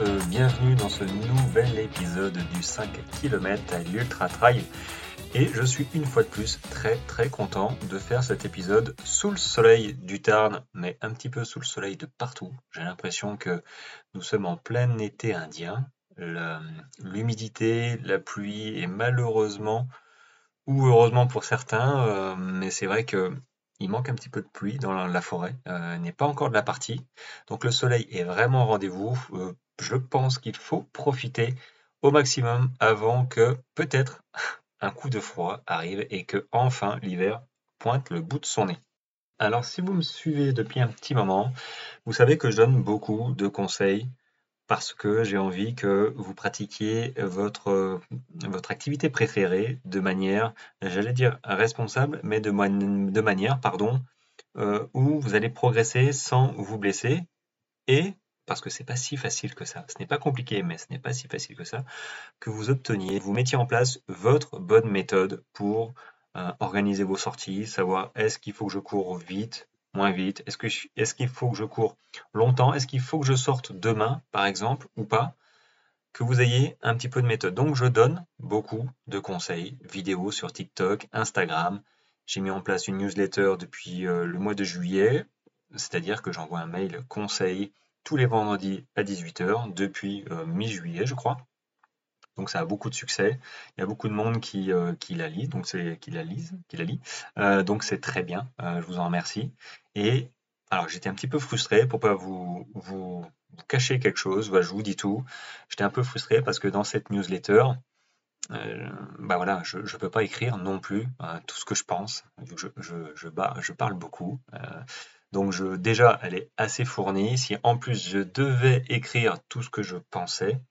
euh, bienvenue dans ce nouvel épisode du 5 km à l'Ultra Trail. Et je suis une fois de plus très très content de faire cet épisode sous le soleil du Tarn, mais un petit peu sous le soleil de partout. J'ai l'impression que nous sommes en plein été indien. L'humidité, la pluie et malheureusement, ou heureusement pour certains, euh, mais c'est vrai que il manque un petit peu de pluie dans la forêt, euh, n'est pas encore de la partie. Donc le soleil est vraiment au rendez-vous. Je pense qu'il faut profiter au maximum avant que peut-être un coup de froid arrive et que enfin l'hiver pointe le bout de son nez. Alors si vous me suivez depuis un petit moment, vous savez que je donne beaucoup de conseils parce que j'ai envie que vous pratiquiez votre, activité préférée de manière, j'allais dire responsable, mais de, de manière, pardon, euh, où vous allez progresser sans vous blesser et parce que c'est pas si facile que ça, ce n'est pas compliqué, mais ce n'est pas si facile que ça, que vous obteniez, vous mettiez en place votre bonne méthode pour euh, organiser vos sorties, savoir est-ce qu'il faut que je cours vite, moins vite Est-ce qu'il faut que je cours longtemps Est-ce qu'il faut que je sorte demain, par exemple, ou pas Que vous ayez un petit peu de méthode. Donc, je donne beaucoup de conseils, vidéos sur TikTok, Instagram. J'ai mis en place une newsletter depuis euh, le mois de juillet, c'est-à-dire que j'envoie un mail conseil tous les vendredis à 18h depuis euh, mi-juillet, je crois. Donc ça a beaucoup de succès. Il y a beaucoup de monde qui, euh, la lit, donc c'est qui la lise, qui la lit. Euh, donc c'est très bien. Je vous en remercie. Et alors j'étais un petit peu frustré pour pas vous, vous, cacher quelque chose. je vous dis tout. J'étais un peu frustré parce que dans cette newsletter, bah voilà, je ne peux pas écrire non plus tout ce que je pense. Je, je, je parle beaucoup. Donc je, déjà, elle est assez fournie. Si en plus je devais écrire tout ce que je pensais,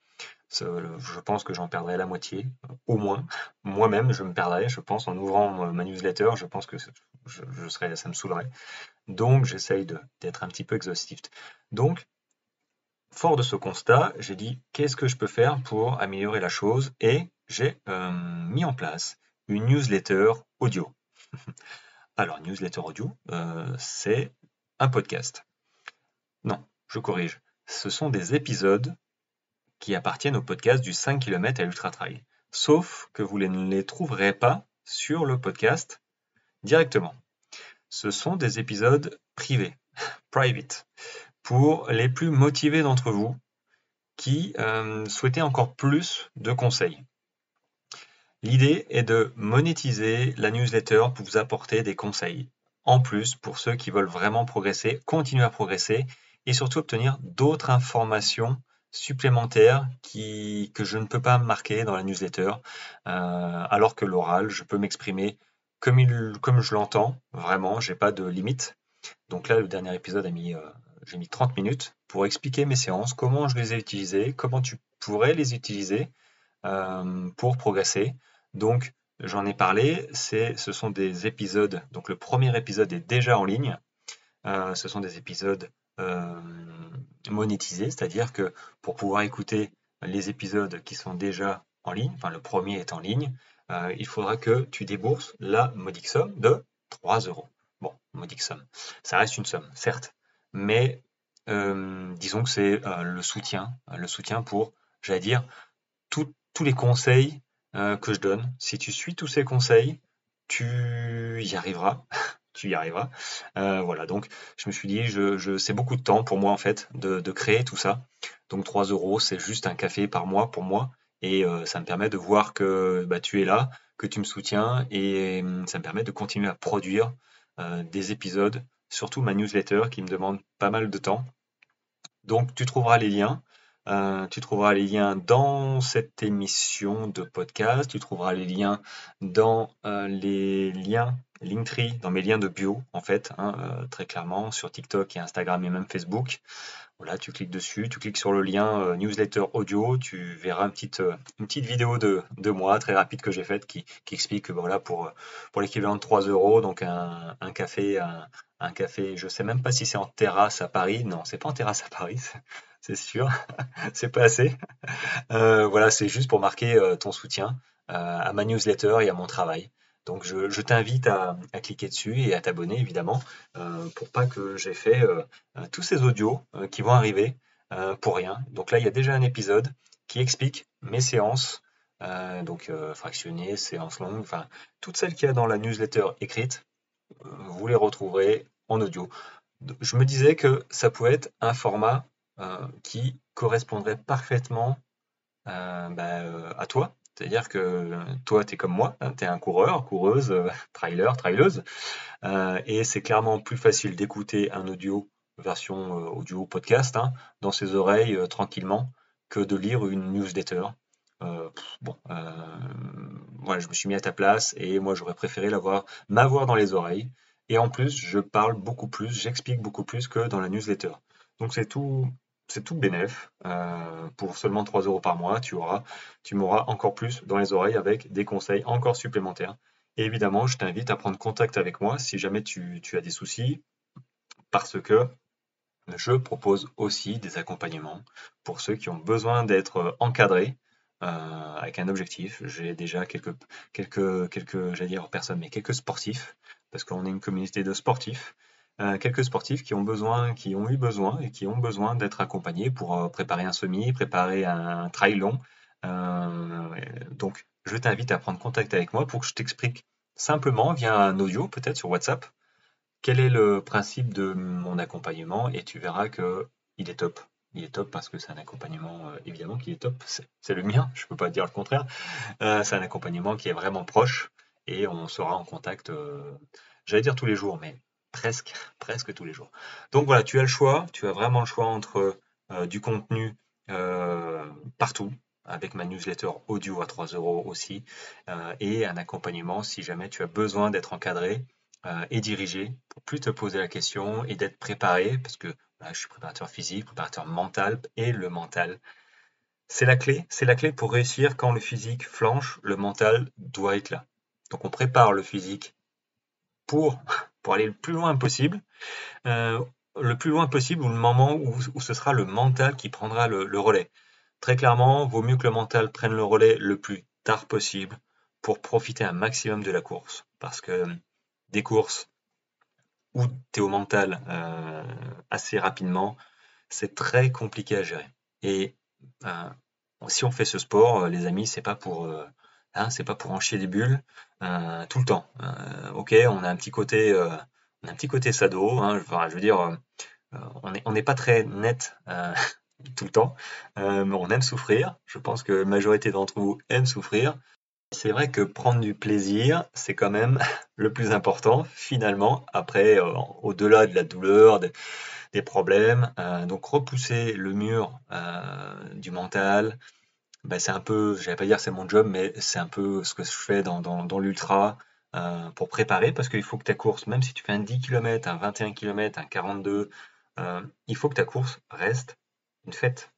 je pense que j'en perdrais la moitié, au moins. Moi-même, je me perdrais, je pense, en ouvrant ma newsletter, je pense que je, serais, ça me saoulerait. Donc, j'essaye d'être un petit peu exhaustif. Donc, fort de ce constat, j'ai dit qu'est-ce que je peux faire pour améliorer la chose? Et j'ai euh, mis en place une newsletter audio. Alors, newsletter audio, euh, c'est un podcast. Non, je corrige. Ce sont des épisodes qui appartiennent au podcast du 5 km à Ultra Trail. Sauf que vous ne les trouverez pas sur le podcast directement. Ce sont des épisodes privés, private, pour les plus motivés d'entre vous qui euh, souhaitaient encore plus de conseils. L'idée est de monétiser la newsletter pour vous apporter des conseils. En plus, pour ceux qui veulent vraiment progresser, continuer à progresser et surtout obtenir d'autres informations supplémentaires qui, que je ne peux pas marquer dans la newsletter, euh, alors que l'oral, je peux m'exprimer comme, comme je l'entends, vraiment, j'ai pas de limite. Donc là, le dernier épisode a mis, euh, j'ai mis 30 minutes pour expliquer mes séances, comment je les ai utilisées, comment tu pourrais les utiliser euh, pour progresser. Donc, j'en ai parlé, ce sont des épisodes, donc le premier épisode est déjà en ligne. ce sont des épisodes euh, monétiser, c'est-à-dire que pour pouvoir écouter les épisodes qui sont déjà en ligne, enfin le premier est en ligne, euh, il faudra que tu débourses la modique somme de 3 euros. Bon, modique somme. Ça reste une somme, certes, mais euh, disons que c'est le soutien, le soutien pour, j'allais dire, tous les conseils que je donne. Si tu suis tous ces conseils, tu y arriveras. tu y arriveras. Euh, voilà, donc je me suis dit, je, c'est beaucoup de temps pour moi en fait de, créer tout ça. Donc 3 euros, c'est juste un café par mois pour moi. Et euh, ça me permet de voir que bah, tu es là, que tu me soutiens, et hum, ça me permet de continuer à produire euh, des épisodes, surtout ma newsletter qui me demande pas mal de temps. Donc tu trouveras les liens. Tu trouveras les liens dans cette émission de podcast, tu trouveras les liens dans les liens Linktree dans mes liens de bio, en fait, hein, euh, très clairement, sur TikTok et Instagram et même Facebook. Voilà, tu cliques dessus, tu cliques sur le lien euh, newsletter audio, tu verras une petite, euh, une petite vidéo de, de moi très rapide que j'ai faite qui, qui, explique que voilà, pour, pour l'équivalent de 3 euros, donc un, un café, un, un, café, je sais même pas si c'est en terrasse à Paris, non, c'est pas en terrasse à Paris, c'est sûr, c'est pas assez. voilà, c'est juste pour marquer ton soutien à ma newsletter et à mon travail. Donc je, t'invite à, cliquer dessus et à t'abonner évidemment euh, pour pas que j'ai fait euh, euh, tous ces audios qui vont arriver pour rien. Donc là, il y a déjà un épisode qui explique mes séances, donc fractionnées, séances longues, enfin toutes celles qu'il y a dans la newsletter écrite, vous les retrouverez en audio. Je me disais que ça pouvait être un format qui correspondrait parfaitement bah, à toi, c'est-à-dire que toi, tu es comme moi, hein, tu es un coureur, coureuse, euh, trailer, traileuse, euh, et c'est clairement plus facile d'écouter un audio, version euh, audio podcast, hein, dans ses oreilles tranquillement, que de lire une newsletter. bon, voilà, je me suis mis à ta place et moi j'aurais préféré l'avoir, m'avoir dans les oreilles. Et en plus, je parle beaucoup plus, j'explique beaucoup plus que dans la newsletter. Donc c'est tout, c'est tout bénéf. Euh, pour seulement 3 euros par mois, tu auras, tu m'auras encore plus dans les oreilles avec des conseils encore supplémentaires. Et évidemment, je t'invite à prendre contact avec moi si jamais tu, as des soucis, parce que je propose aussi des accompagnements pour ceux qui ont besoin d'être encadrés euh, avec un objectif. J'ai déjà quelques, quelques, quelques, j'allais dire personnes, mais quelques sportifs, parce qu'on est une communauté de sportifs quelques sportifs qui ont besoin, qui ont eu besoin et qui ont besoin d'être accompagnés pour euh, préparer un semi, préparer un trail long. Euh, donc, je t'invite à prendre contact avec moi pour que je t'explique simplement via un audio, peut-être sur WhatsApp, quel est le principe de mon accompagnement et tu verras que il est top. Il est top parce que c'est un accompagnement, évidemment, qui est top. C'est le mien, je ne peux pas dire le contraire. c'est un accompagnement qui est vraiment proche et on sera en contact, j'allais dire tous les jours, mais presque, presque tous les jours. Donc voilà, tu as le choix, tu as vraiment le choix entre euh, du contenu euh, partout, avec ma newsletter audio à 3 euros aussi, euh, et un accompagnement si jamais tu as besoin d'être encadré et dirigé pour plus te poser la question et d'être préparé, parce que je suis préparateur physique, préparateur mental, et le mental, c'est la clé, c'est la clé pour réussir quand le physique flanche, le mental doit être là. Donc on prépare le physique pour pour aller le plus loin possible, euh, le plus loin possible ou le moment où, ce sera le mental qui prendra le, relais. Très clairement, vaut mieux que le mental prenne le relais le plus tard possible pour profiter un maximum de la course. Parce que des courses où tu es au mental euh, assez rapidement, c'est très compliqué à gérer. Et euh, si on fait ce sport, les amis, c'est pas pour Hein, c'est pas pour en chier des bulles euh, tout le temps. Euh, ok, on a un petit côté, euh, un petit côté sado. Hein, je veux dire, on n'est pas très net tout le temps, mais on aime souffrir. Je pense que la majorité d'entre vous aiment souffrir. C'est vrai que prendre du plaisir, c'est quand même le plus important finalement. Après, au-delà de la douleur, des problèmes, donc repousser le mur du mental, bah, c'est un peu, je vais pas dire c'est mon job, mais c'est un peu ce que je fais dans, dans, l'ultra euh, pour préparer, parce qu'il faut que ta course, même si tu fais un 10 km, un 21 km, un 42, euh, il faut que ta course reste une fête.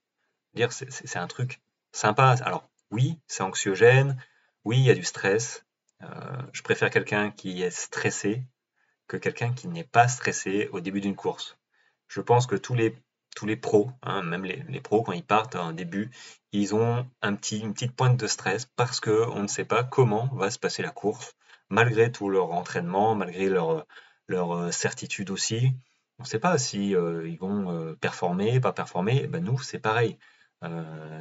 Dire c'est un truc sympa. Alors oui, c'est anxiogène, oui, il y a du stress. Euh, je préfère quelqu'un qui est stressé que quelqu'un qui n'est pas stressé au début d'une course. Je pense que tous les tous les pros, hein, même les, pros, quand ils partent en début, ils ont un une petite pointe de stress parce qu'on ne sait pas comment va se passer la course, malgré tout leur entraînement, malgré leur, euh, certitude aussi. On ne sait pas si euh, ils vont euh, performer, pas performer. Ben nous, c'est pareil.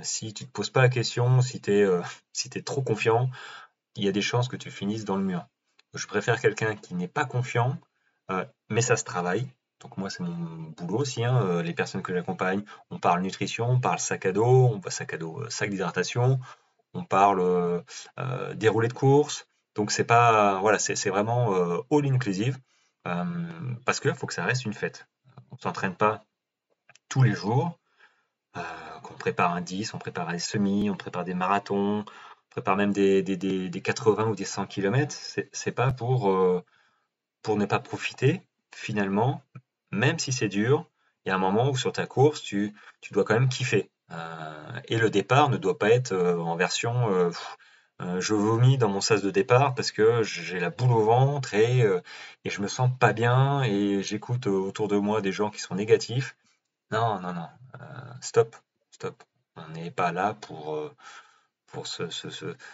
si tu ne te poses pas la question, si tu es trop confiant, il y a des chances que tu finisses dans le mur. Je préfère quelqu'un qui n'est pas confiant, mais ça se travaille. Donc moi, c'est mon boulot aussi. Hein, euh, les personnes que j'accompagne, on parle nutrition, on parle sac à dos, on voit sac à dos, euh, sac d'hydratation, on parle euh, déroulé de course. Donc c'est pas, voilà, c'est vraiment all inclusive parce que faut que ça reste une fête. On s'entraîne pas tous les jours. qu'on prépare un 10, on prépare des semis, on prépare des marathons, on prépare même des, des, 80 ou des 100 km. C'est pas pour, pour ne pas profiter finalement même si c'est dur, il y a un moment où sur ta course, tu, tu dois quand même kiffer. Euh, et le départ ne doit pas être euh, en version euh, je vomis dans mon sas de départ parce que j'ai la boule au ventre et, et je me sens pas bien et j'écoute autour de moi des gens qui sont négatifs. Non, non, non. stop, stop. On n'est pas là pour, pour se, se,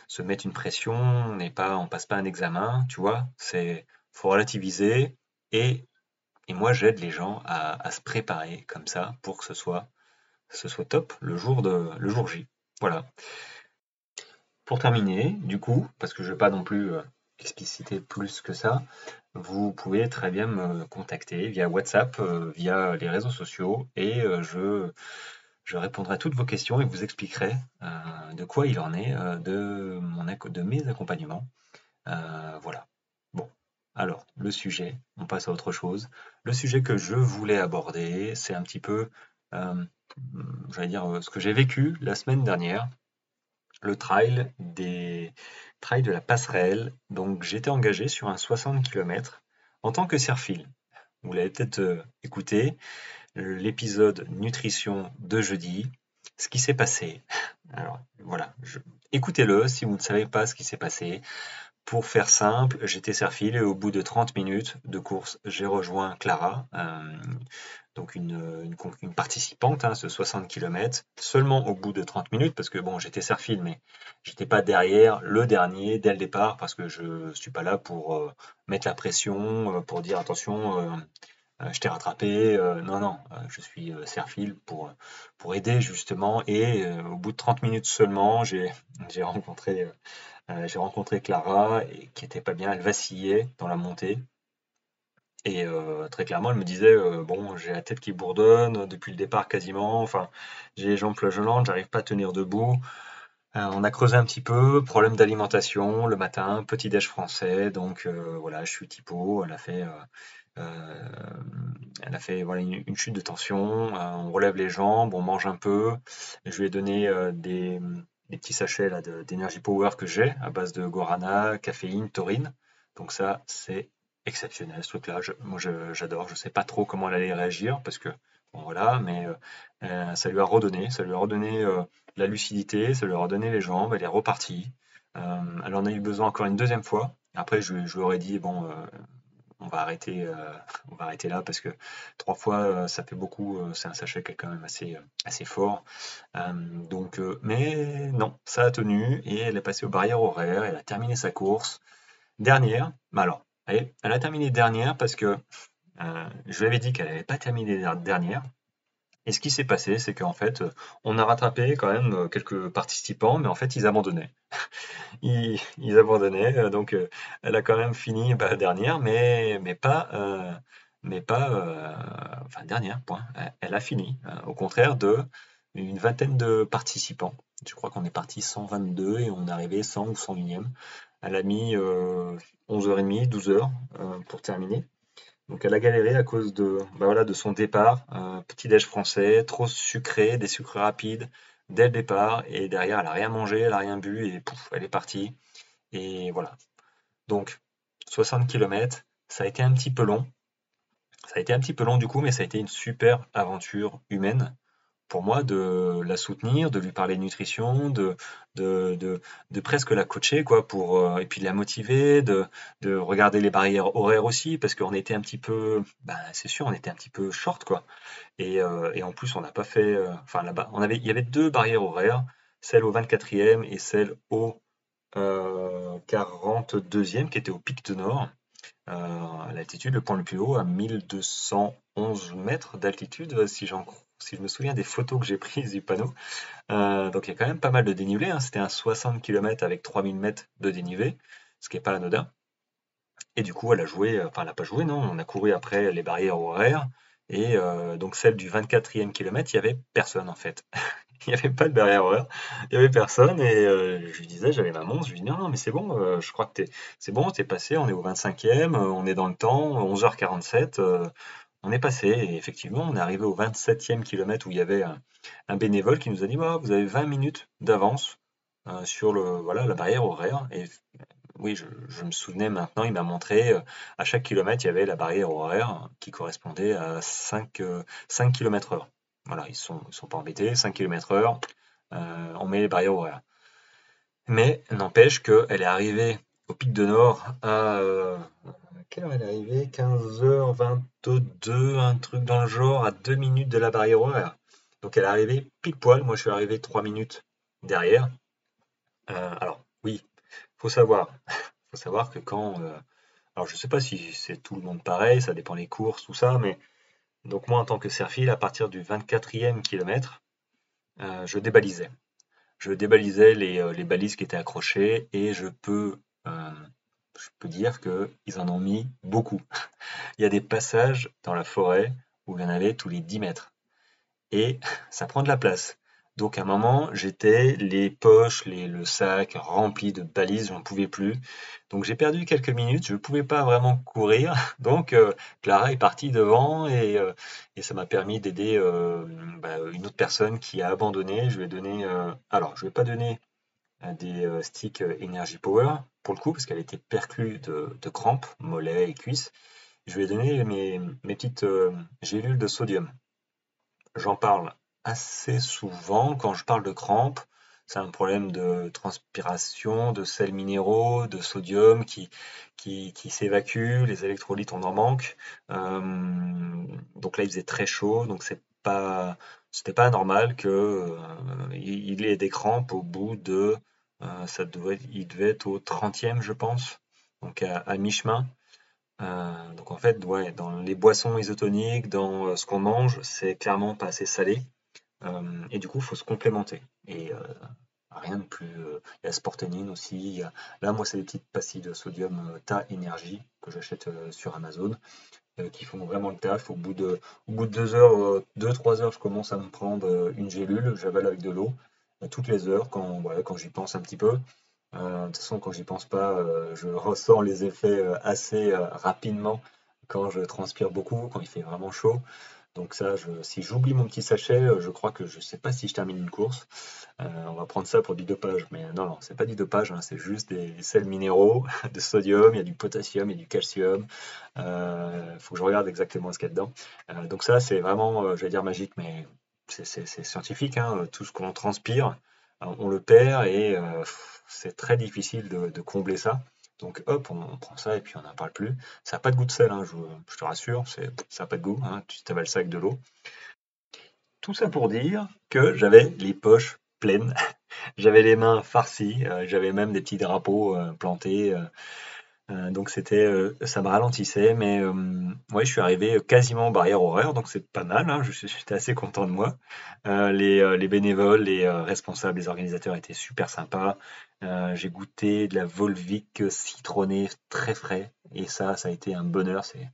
se, mettre une pression, on n'est pas, on passe pas un examen, tu vois. C'est faut relativiser et et moi, j'aide les gens à, se préparer comme ça pour que ce soit top le jour, de, le jour J. Voilà. Pour terminer, du coup, parce que je ne vais pas non plus euh, expliciter plus que ça, vous pouvez très bien me contacter via WhatsApp, euh, via les réseaux sociaux, et euh, je, répondrai à toutes vos questions et vous expliquerai de quoi il en est de mes accompagnements. voilà. Alors, le sujet, on passe à autre chose. Le sujet que je voulais aborder, c'est un petit peu, j'allais dire, ce que j'ai vécu la semaine dernière le trail des trails de la passerelle. Donc j'étais engagé sur un 60 km en tant que surfil. Vous l'avez peut-être euh, écouté, l'épisode nutrition de jeudi. Ce qui s'est passé. Alors voilà, écoutez-le si vous ne savez pas ce qui s'est passé. Pour faire simple, j'étais serfil et au bout de 30 minutes de course, j'ai rejoint Clara, euh, donc une, participante, hein, ce 60 km, seulement au bout de 30 minutes, parce que bon, j'étais serfil, mais j'étais pas derrière le dernier dès le départ, parce que je suis pas là pour euh, mettre la pression, euh, pour dire attention, je t'ai rattrapé. non, non, je suis serfil pour, pour aider justement, et au bout de 30 minutes seulement, j'ai rencontré euh, rencontré Clara, qui était pas bien, elle vacillait dans la montée. Et euh, très clairement, elle me disait euh, Bon, j'ai la tête qui bourdonne depuis le départ quasiment, enfin, j'ai les jambes flageolantes, j'arrive pas à tenir debout. on a creusé un petit peu, problème d'alimentation le matin, petit déj français, donc voilà, je suis typo, elle a fait. Elle a fait voilà, une, chute de tension, on relève les jambes, on mange un peu. Je lui ai donné des, les petits sachets d'énergie power que j'ai à base de guarana, caféine, taurine. Donc ça, c'est exceptionnel ce truc-là. moi, j'adore. Je, ne sais pas trop comment elle allait réagir parce que bon voilà, mais euh, euh, ça lui a redonné, ça lui a redonné euh, la lucidité, ça lui a redonné les jambes. Elle est repartie. elle en a eu besoin encore une deuxième fois. Après, je, je lui aurais dit bon, on va arrêter, euh, on va arrêter là parce que trois fois, euh, ça fait beaucoup. Euh, c'est un sachet qui est quand même assez, fort. donc, mais non, ça a tenu et elle est passée aux barrières horaires. Elle a terminé sa course dernière. Alors, elle a terminé dernière parce que je lui avais dit qu'elle n'avait pas terminé dernière. Et ce qui s'est passé, c'est qu'en fait, on a rattrapé quand même quelques participants, mais en fait, ils abandonnaient. ils, abandonnaient, euh, donc euh, elle a quand même fini bah, dernière, mais, mais pas, euh, mais pas enfin dernière, point. Elle a fini, au contraire de une vingtaine de participants. Je crois qu'on est parti 122 et on est arrivé 100 ou 101e. Elle a mis 11h30, 12h pour terminer. Donc elle a galéré à cause de, voilà, de son départ, petit déj français, trop sucré, des sucres rapides dès le départ, et derrière elle a rien mangé, elle a rien bu, et pouf, elle est partie. Et voilà. Donc 60 km, ça a été un petit peu long. Ça a été un petit peu long du coup, mais ça a été une super aventure humaine pour moi de la soutenir, de lui parler de nutrition, de, de, de, presque la coacher, quoi, pour, euh, et puis de la motiver, de, de regarder les barrières horaires aussi, parce qu'on était un petit peu, ben, c'est sûr, on était un petit peu short, quoi. Et, euh, et en plus, on n'a pas fait, euh, enfin là-bas, on avait, il y avait deux barrières horaires, celle au 24e et celle au 42e, qui était au pic de Nord. à l'altitude, le point le plus haut, à 1211 mètres d'altitude, si j'en crois si je me souviens des photos que j'ai prises du panneau. Euh, donc il y a quand même pas mal de dénivelé. Hein. C'était un 60 km avec 3000 mètres de dénivelé, ce qui n'est pas anodin. Et du coup, elle a joué, euh, enfin elle n'a pas joué, non, on a couru après les barrières horaires. Et euh, donc celle du 24e kilomètre, il n'y avait personne en fait. il n'y avait pas de barrière horaire, il n'y avait personne. Et je lui disais, j'avais ma montre, je lui dis non, non, mais c'est bon, je crois que c'est bon, t'es passé, on est au 25e, on est dans le temps, 11h47 on est passé et effectivement, on est arrivé au 27e kilomètre où il y avait un, bénévole qui nous a dit Vous avez 20 minutes d'avance euh, sur le, voilà, la barrière horaire. Et oui, je, me souvenais maintenant, il m'a montré euh, à chaque kilomètre, il y avait la barrière horaire qui correspondait à 5, 5 km/h. Voilà, ils ne sont, sont pas embêtés, 5 km/h, euh, on met les barrières horaires. Mais n'empêche qu'elle est arrivée au pic de Nord à quelle heure elle est arrivée? 15h22, un truc dans le genre, à 2 minutes de la barrière horaire. Donc elle est arrivée pile poil, moi je suis arrivé 3 minutes derrière. Euh, alors oui, faut savoir, faut savoir que quand... Euh, alors je sais pas si c'est tout le monde pareil, ça dépend des courses, tout ça, mais donc moi en tant que serfile, à partir du 24e kilomètre, je débalisais. Je débalisais les, balises qui étaient accrochées et je peux, je peux dire qu'ils en ont mis beaucoup. il y a des passages dans la forêt où il y en avait tous les 10 mètres. Et ça prend de la place. Donc à un moment, j'étais les poches, le sac rempli de balises, j'en pouvais plus. Donc j'ai perdu quelques minutes, je ne pouvais pas vraiment courir. Donc euh, Clara est partie devant et, euh, ça m'a permis d'aider euh, bah, une autre personne qui a abandonné. Je ai donné, alors je ne vais pas donner des sticks Energy Power pour le coup parce qu'elle était perclue de, crampes, mollets et cuisses. Je lui ai donné mes, petites gélules de sodium. J'en parle assez souvent quand je parle de crampes. C'est un problème de transpiration, de sels minéraux, de sodium qui, qui, qui s'évacue, les électrolytes on en manque. Euh, donc là il faisait très chaud, donc c'est pas c'était pas normal que euh, ait des crampes au bout de euh, ça devait il devait être au 30e je pense, donc à, mi-chemin. donc en fait, ouais, dans les boissons isotoniques, dans ce qu'on mange, c'est clairement pas assez salé. Euh, et du coup, il faut se complémenter. Et euh, rien de plus. Euh, il y a Sportenine aussi. là, moi, c'est des petites pastilles de sodium Ta Énergie que j'achète sur Amazon qui font vraiment le taf. Au bout de, au bout de deux heures, deux, trois heures, je commence à me prendre une gélule, j'avale avec de l'eau, toutes les heures, quand, j'y pense un petit peu. de toute façon, quand j'y pense pas, je ressens les effets assez rapidement quand je transpire beaucoup, quand il fait vraiment chaud. Donc ça, si j'oublie mon petit sachet, euh, je crois que je ne sais pas si je termine une course. Euh, on va prendre ça pour du dopage, mais non, non, c'est pas du dopage, hein, c'est juste des sels minéraux, de sodium, il y a du potassium, il y a du calcium. Il euh, faut que je regarde exactement ce qu'il y a dedans. donc ça, c'est vraiment, je vais dire magique, mais c'est scientifique. Hein, tout ce qu'on transpire, on le perd et c'est très difficile de combler ça. Donc hop, on, prend ça et puis on n'en parle plus. Ça n'a pas de goût de sel, hein, je, te rassure, ça n'a pas de goût, hein, tu t'avales ça avec de l'eau. Tout ça pour dire que j'avais les poches pleines, j'avais les mains farcies, euh, j'avais même des petits drapeaux euh, plantés. Euh, donc c'était, ça me ralentissait, mais ouais, je suis arrivé quasiment barrière horaire, donc c'est pas mal. Hein, je j'étais assez content de moi. Les, les, bénévoles, les responsables, les organisateurs étaient super sympas. Euh, j'ai goûté de la Volvic citronnée très frais et ça, ça a été un bonheur. C'est,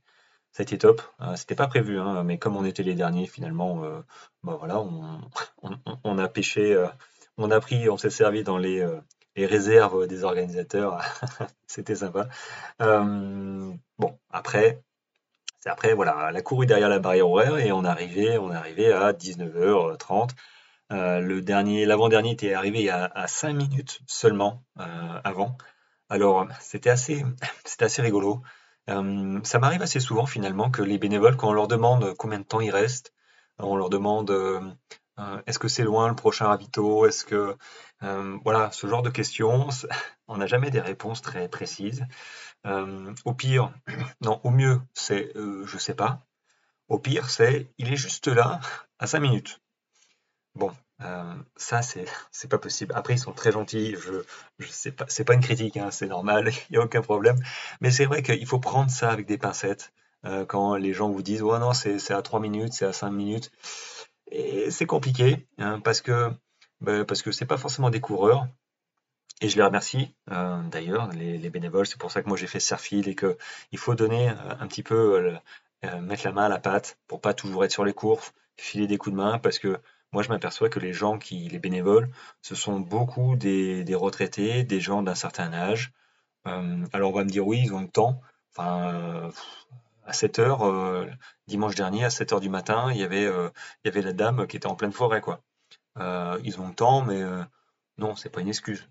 ça a été top. Euh, c'était pas prévu, hein, mais comme on était les derniers, finalement, euh, bah voilà, on, a pêché, on a pris, on s'est servi dans les, les réserves des organisateurs. c'était sympa. bon, après, c'est après, voilà, la couru derrière la barrière horaire et on arrivait, on arrivait à 19h30. Euh, le dernier, l'avant-dernier était arrivé à, 5 minutes seulement euh, avant. Alors c'était assez, c'était assez rigolo. Euh, ça m'arrive assez souvent finalement que les bénévoles, quand on leur demande combien de temps ils restent, on leur demande est-ce que c'est loin le prochain ravito, est-ce que voilà ce genre de questions, on n'a jamais des réponses très précises. au pire, non, au mieux c'est je sais pas. Au pire c'est il est juste là à 5 minutes. Bon, euh, ça c'est c'est pas possible. Après ils sont très gentils, je je sais pas, c'est pas une critique, hein, c'est normal, il y a aucun problème. Mais c'est vrai qu'il faut prendre ça avec des pincettes, euh, quand les gens vous disent: «Ouais non, c'est à 3 minutes, c'est à 5 minutes» c'est compliqué, hein, parce que, bah, parce pas forcément des coureurs et je les remercie, euh, d'ailleurs, les bénévoles. C'est pour ça que moi j'ai fait Serfil et que il faut donner, un petit peu, mettre la main à la pâte pour pas toujours être sur les courses, filer des coups de main parce que moi, je m'aperçois que les gens qui, les bénévoles, ce sont beaucoup des, retraités, des gens d'un certain âge. Euh, alors, on va me dire, oui, ils ont le temps. Enfin, euh, à 7 heures, euh, dimanche dernier, à 7 heures du matin, il y avait, il y avait la dame qui était en pleine forêt, quoi. ils ont le temps, mais non, c'est pas une excuse.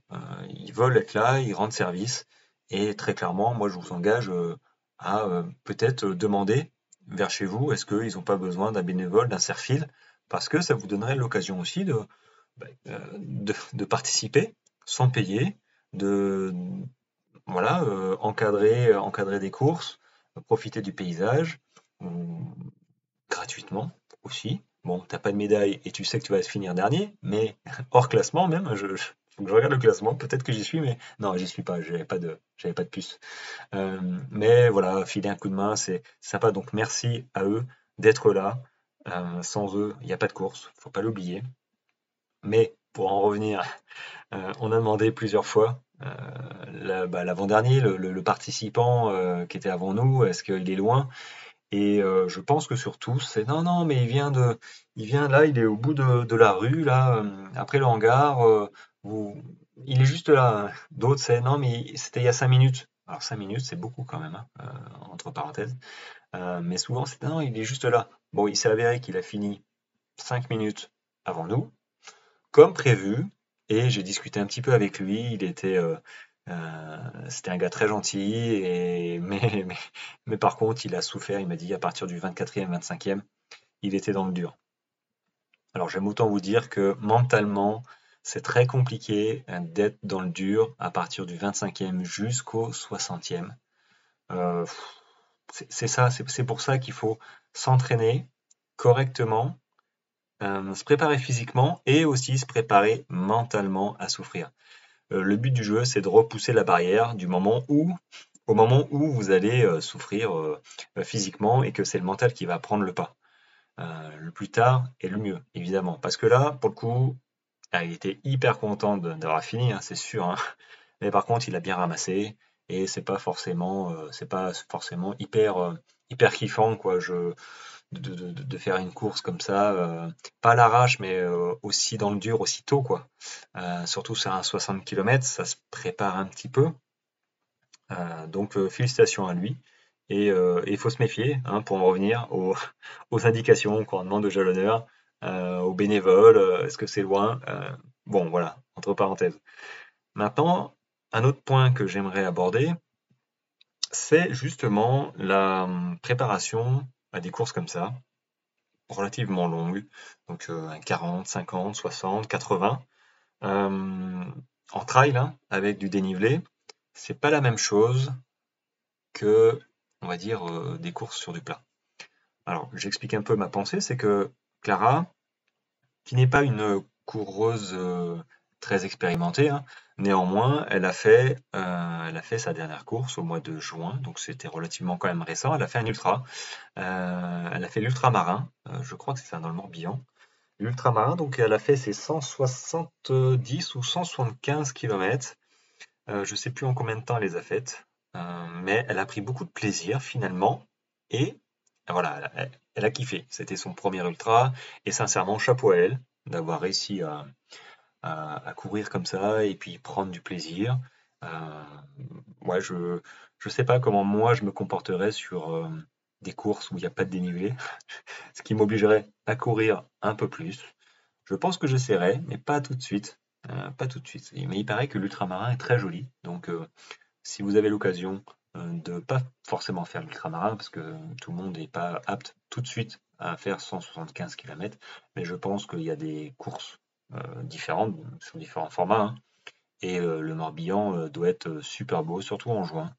ils veulent être là, ils rendent service. Et très clairement, moi, je vous engage à peut-être demander vers chez vous, est-ce qu'ils n'ont pas besoin d'un bénévole, d'un serfil parce que ça vous donnerait l'occasion aussi de, bah, euh, de, participer sans payer, de voilà, euh, encadrer, encadrer des courses, profiter du paysage, gratuitement aussi. Bon, t'as pas de médaille et tu sais que tu vas finir dernier, mais hors classement même, je, je regarde le classement, peut-être que j'y suis, mais non, j'y suis pas, j'avais pas de, j'avais pas de puce. Euh, mais voilà, filer un coup de main, c'est sympa, donc merci à eux d'être là, euh, sans eux, il n'y a pas de course, faut pas l'oublier. Mais pour en revenir, on a demandé plusieurs fois bah, l'avant-dernier, le, participant qui était avant nous, est-ce qu'il est loin? Et je pense que surtout, c'est non, non, mais il vient de, il vient là, il est au bout de, la rue, là, après le hangar, il est juste là. D'autres, c'est non, mais c'était il y a cinq minutes. Alors cinq minutes, c'est beaucoup quand même, hein, entre parenthèses. mais souvent, c'est non, il est juste là. Bon, il s'est avéré qu'il a fini cinq minutes avant nous, comme prévu, et j'ai discuté un petit peu avec lui. Il était, euh, c'était un gars très gentil, mais, par contre, il a souffert. Il m'a dit à partir du 24e, 25e, il était dans le dur. Alors j'aime autant vous dire que mentalement, c'est très compliqué d'être dans le dur à partir du 25e jusqu'au 60e. Euh, c'est ça, c'est pour ça qu'il faut s'entraîner correctement, euh, se préparer physiquement et aussi se préparer mentalement à souffrir. Euh, le but du jeu, c'est de repousser la barrière du moment où, au moment où vous allez euh, souffrir physiquement et que c'est le mental qui va prendre le pas. le plus tard et le mieux, évidemment. Parce que là, pour le coup, ah, il était hyper content d'avoir fini, hein, c'est sûr. Hein. Mais par contre, il a bien ramassé et c'est pas forcément, c'est pas forcément hyper, hyper kiffant, quoi. Je, de, faire une course comme ça, euh, pas à l'arrache, mais euh, aussi dans le dur, aussi tôt, quoi. Euh, surtout sur un 60 km, ça se prépare un petit peu. donc félicitations à lui. Et il faut se méfier, hein, pour en revenir aux, aux indications qu'on demande aux jalonneurs, aux bénévoles, est-ce que c'est loin Bon, voilà, entre parenthèses. Maintenant, un autre point que j'aimerais aborder, c'est justement la hum, préparation à des courses comme ça, relativement longues, donc 40, 50, 60, 80. en trail, hein, avec du dénivelé, c'est pas la même chose que, on va dire, euh, des courses sur du plat. Alors, j'explique un peu ma pensée, c'est que Clara, qui n'est pas une coureuse euh, très expérimentée, hein, Néanmoins, elle a fait, euh, elle a fait sa dernière course au mois de juin, donc c'était relativement quand même récent. Elle a fait un ultra. Euh, elle a fait l'ultramarin, euh, je crois que c'est ça dans le Morbihan. L'ultramarin, donc elle a fait ses 170 ou 175 km. je ne sais plus en combien de temps elle les a faites, mais elle a pris beaucoup de plaisir finalement. Et voilà, elle, elle a kiffé. C'était son premier ultra. Et sincèrement, chapeau à elle d'avoir réussi à, à, courir comme ça et puis prendre du plaisir. Euh, ouais, je ne sais pas comment moi je me comporterais sur euh, des courses où il n'y a pas de dénivelé, ce qui m'obligerait à courir un peu plus. Je pense que j'essaierai, mais pas tout de suite. Euh, pas tout de suite. Mais il paraît que l'ultramarin est très joli. Donc, si vous avez l'occasion de pas forcément faire l'ultramarin, parce que tout le monde n'est pas apte tout de suite à faire 175 km, mais je pense qu'il y a des courses euh, différentes, sur différents formats. Hein. Et euh, le Morbihan euh, doit être super beau, surtout en juin.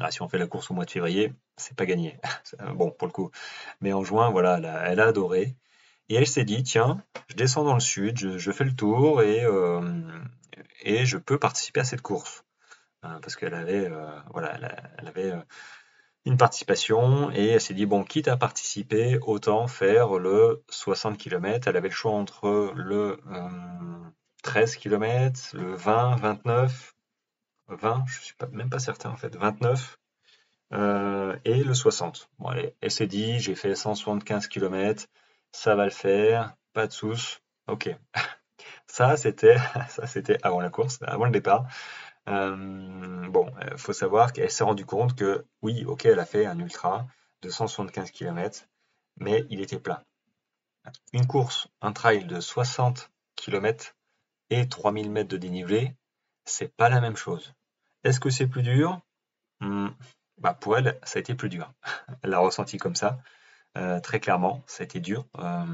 Ah, si on fait la course au mois de février, c'est pas gagné. bon, pour le coup. Mais en juin, voilà, elle a, adoré. Et elle s'est dit, tiens, je descends dans le sud, je, fais le tour et, et je peux participer à cette course. parce qu'elle avait, voilà, elle, avait une participation et elle s'est dit bon quitte à participer autant faire le 60 km elle avait le choix entre le 13 km le 20 29 20 je suis même pas certain en fait 29 euh, et le 60 bon elle s'est dit j'ai fait 175 km ça va le faire pas de sous ok. Ça c'était ça c'était avant la course avant le départ euh, bon, il faut savoir qu'elle s'est rendue compte que oui, ok, elle a fait un ultra de 175 km, mais il était plat. Une course, un trail de 60 km et 3000 mètres de dénivelé, c'est pas la même chose. Est-ce que c'est plus dur? Hmm, bah Pour elle, ça a été plus dur. Elle l'a ressenti comme ça. Euh, très clairement, ça a été dur. Euh,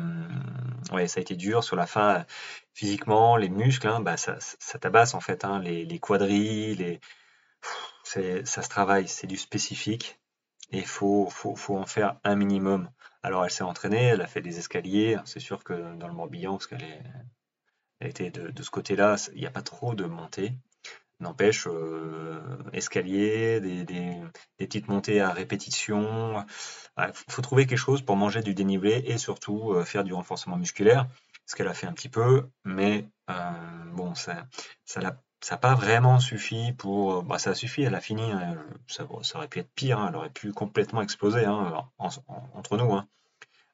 ouais, ça a été dur sur la fin, physiquement, les muscles, hein, bah, ça, ça, tabasse en fait, hein, les, les quadrilles, les... ça se travaille, c'est du spécifique et il faut, faut, faut, en faire un minimum. Alors elle s'est entraînée, elle a fait des escaliers, c'est sûr que dans le Morbihan, parce qu'elle est, elle était de, de ce côté-là, il n'y a pas trop de montée. N'empêche, euh, escalier, des, des, petites montées à répétition. Il faut trouver quelque chose pour manger du dénivelé et surtout euh, faire du renforcement musculaire. ce qu'elle a fait un petit peu, mais bon, ça ça n'a pas vraiment suffi pour. Bah, ça a suffi, elle a fini. Hein, ça, aurait pu être pire, hein, elle aurait pu complètement exploser hein, entre nous.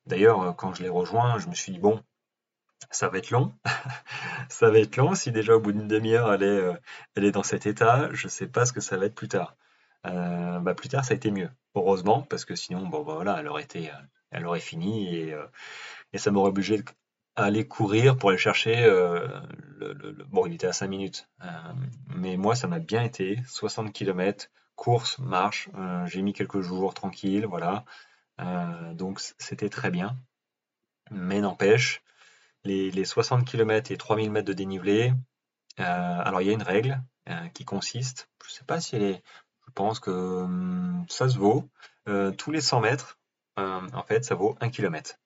D'ailleurs, quand je l'ai rejoint, je me suis dit, bon, ça va être long. ça va être long. Si déjà au bout d'une demi-heure, elle, est, euh, elle est dans cet état, je ne sais pas ce que ça va être plus tard. Euh, bah, plus tard, ça a été mieux. Heureusement, parce que sinon, bon, bah, voilà, elle aurait, été, euh, elle aurait fini et, et ça m'aurait obligé à aller courir pour aller chercher. bon, il était à 5 minutes. mais moi, ça m'a bien été. 60 km, course, marche. J'ai mis quelques jours tranquille, voilà. donc, c'était très bien. Mais n'empêche, les, 60 km et 3000 mètres de dénivelé, euh, alors il y a une règle euh, qui consiste, je ne sais pas si elle est, je pense que hum, ça se vaut, euh, tous les 100 mètres, en fait, ça vaut 1 km.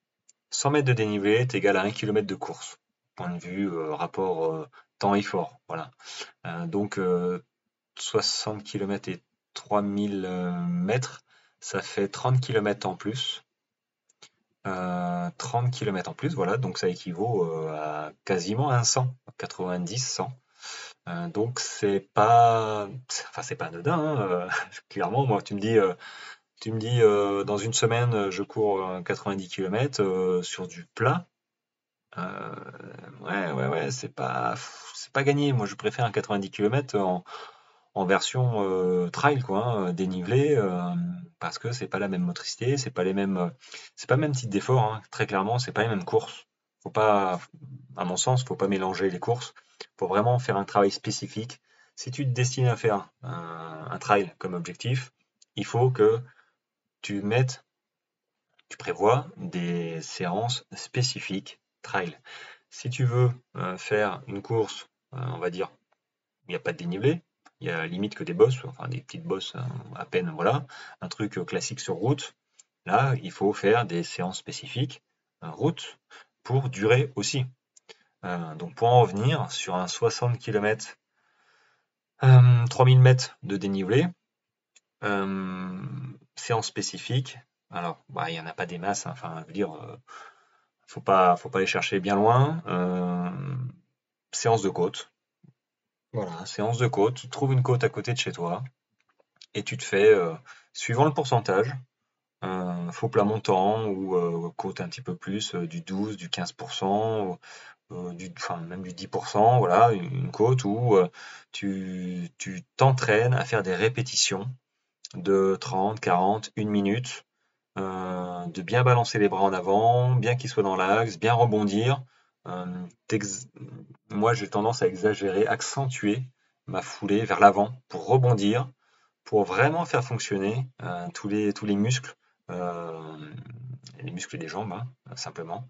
100 mètres de dénivelé est égal à 1 km de course. Point de vue rapport temps-effort. Voilà. donc 60 km et 3000 mètres, ça fait 30 km en plus. 30 euh, km en plus, voilà, donc ça équivaut euh, à quasiment un 100, 90, 100. donc c'est pas, enfin c'est pas anodin. Hein, clairement, moi, tu me dis, tu me dis dans une semaine, je cours 90 km sur du plat. ouais, ouais, ouais, c'est pas, c'est pas gagné. Moi, je préfère un 90 km en, en version euh, trail, quoi, hein, dénivelé, euh, parce que c'est pas la même motricité, c'est pas les mêmes, euh, c'est pas le même type d'effort, hein, très clairement, c'est pas les mêmes courses. Faut pas, à mon sens, faut pas mélanger les courses. Faut vraiment faire un travail spécifique. Si tu te destines à faire un, trail comme objectif, il faut que tu mettes, tu prévois des séances spécifiques trail. Si tu veux faire une course, on va dire, il n'y a pas de dénivelé, il y a limite que des bosses, enfin des petites bosses hein, à peine, voilà, un truc euh, classique sur route. Là, il faut faire des séances spécifiques, euh, route, pour durer aussi. Euh, donc pour en revenir sur un 60 km, 3000 mètres de dénivelé, séance spécifique, alors bah, il n'y en a pas des masses, hein, enfin je veux dire, faut pas, faut pas aller chercher bien loin. séance de côte, voilà, séance de côte, tu trouves une côte à côté de chez toi et tu te fais, euh, suivant le pourcentage, un faux plat montant ou euh, côte un petit peu plus, euh, du 12, du 15%, du, enfin même du 10%, voilà, une côte où tu t'entraînes à faire des répétitions de 30, 40, 1 minute, de bien balancer les bras en avant, bien qu'ils soient dans l'axe, bien rebondir. Euh, moi, j'ai tendance à exagérer, accentuer ma foulée vers l'avant pour rebondir, pour vraiment faire fonctionner euh, tous, les, muscles, euh, les muscles des jambes, hein, simplement.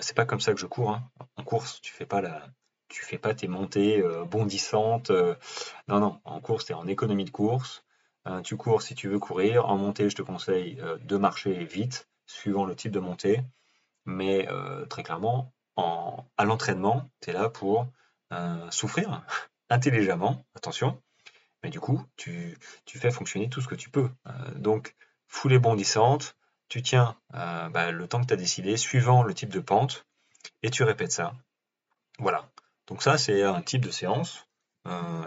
c'est pas comme ça que je cours. Hein. En course, tu fais pas la, tu fais pas tes montées bondissantes. non, non. En course, tu es en économie de course. tu cours si tu veux courir. En montée, je te conseille de marcher vite, suivant le type de montée. Mais très clairement, à l'entraînement, tu es là pour euh, souffrir intelligemment, attention, mais du coup, tu, fais fonctionner tout ce que tu peux. Euh, donc, foulée bondissante, tu tiens euh, bah, le temps que tu as décidé, suivant le type de pente, et tu répètes ça. Voilà. Donc ça, c'est un type de séance,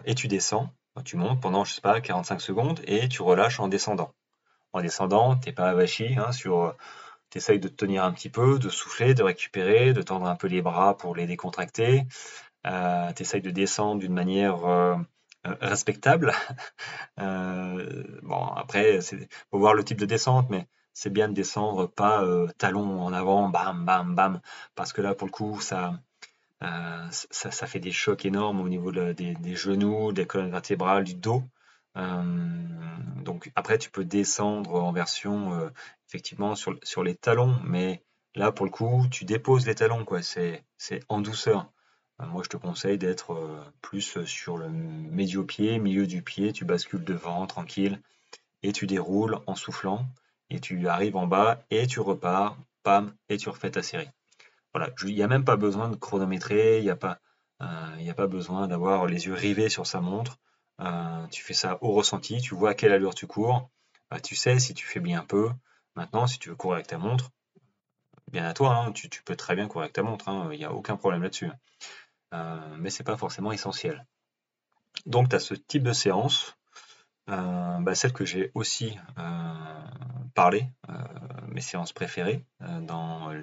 et tu descends, tu montes pendant, je sais pas, 45 secondes, et tu relâches en descendant. En descendant, t'es pas avachi hein, sur tu de te tenir un petit peu, de souffler, de récupérer, de tendre un peu les bras pour les décontracter. Euh, tu essayes de descendre d'une manière euh, euh, respectable. bon, après, il faut voir le type de descente, mais c'est bien de descendre pas talon en avant, bam, bam, bam, parce que là, pour le coup, ça, ça, fait des chocs énormes au niveau des, genoux, des colonnes vertébrales, du dos. donc après, tu peux descendre en version effectivement sur, sur les talons, mais là pour le coup, tu déposes les talons, quoi. C'est, en douceur. Euh, moi, je te conseille d'être euh, plus sur le médio-pied, milieu du pied, tu bascules devant, tranquille, et tu déroules en soufflant, et tu arrives en bas, et tu repars, pam, et tu refais ta série. Voilà, il n'y a même pas besoin de chronométrer, il n'y a, pas, euh, il a pas besoin d'avoir les yeux rivés sur sa montre. tu fais ça au ressenti, tu vois à quelle allure tu cours, bah, tu sais si tu fais bien un peu, Maintenant, si tu veux courir avec ta montre, bien à toi, hein, tu, peux très bien courir avec ta montre, il n'y a aucun problème là-dessus. Euh, mais c'est pas forcément essentiel. Donc tu as ce type de séance, euh, bah, celle que j'ai aussi euh, parlé, mes séances préférées, dans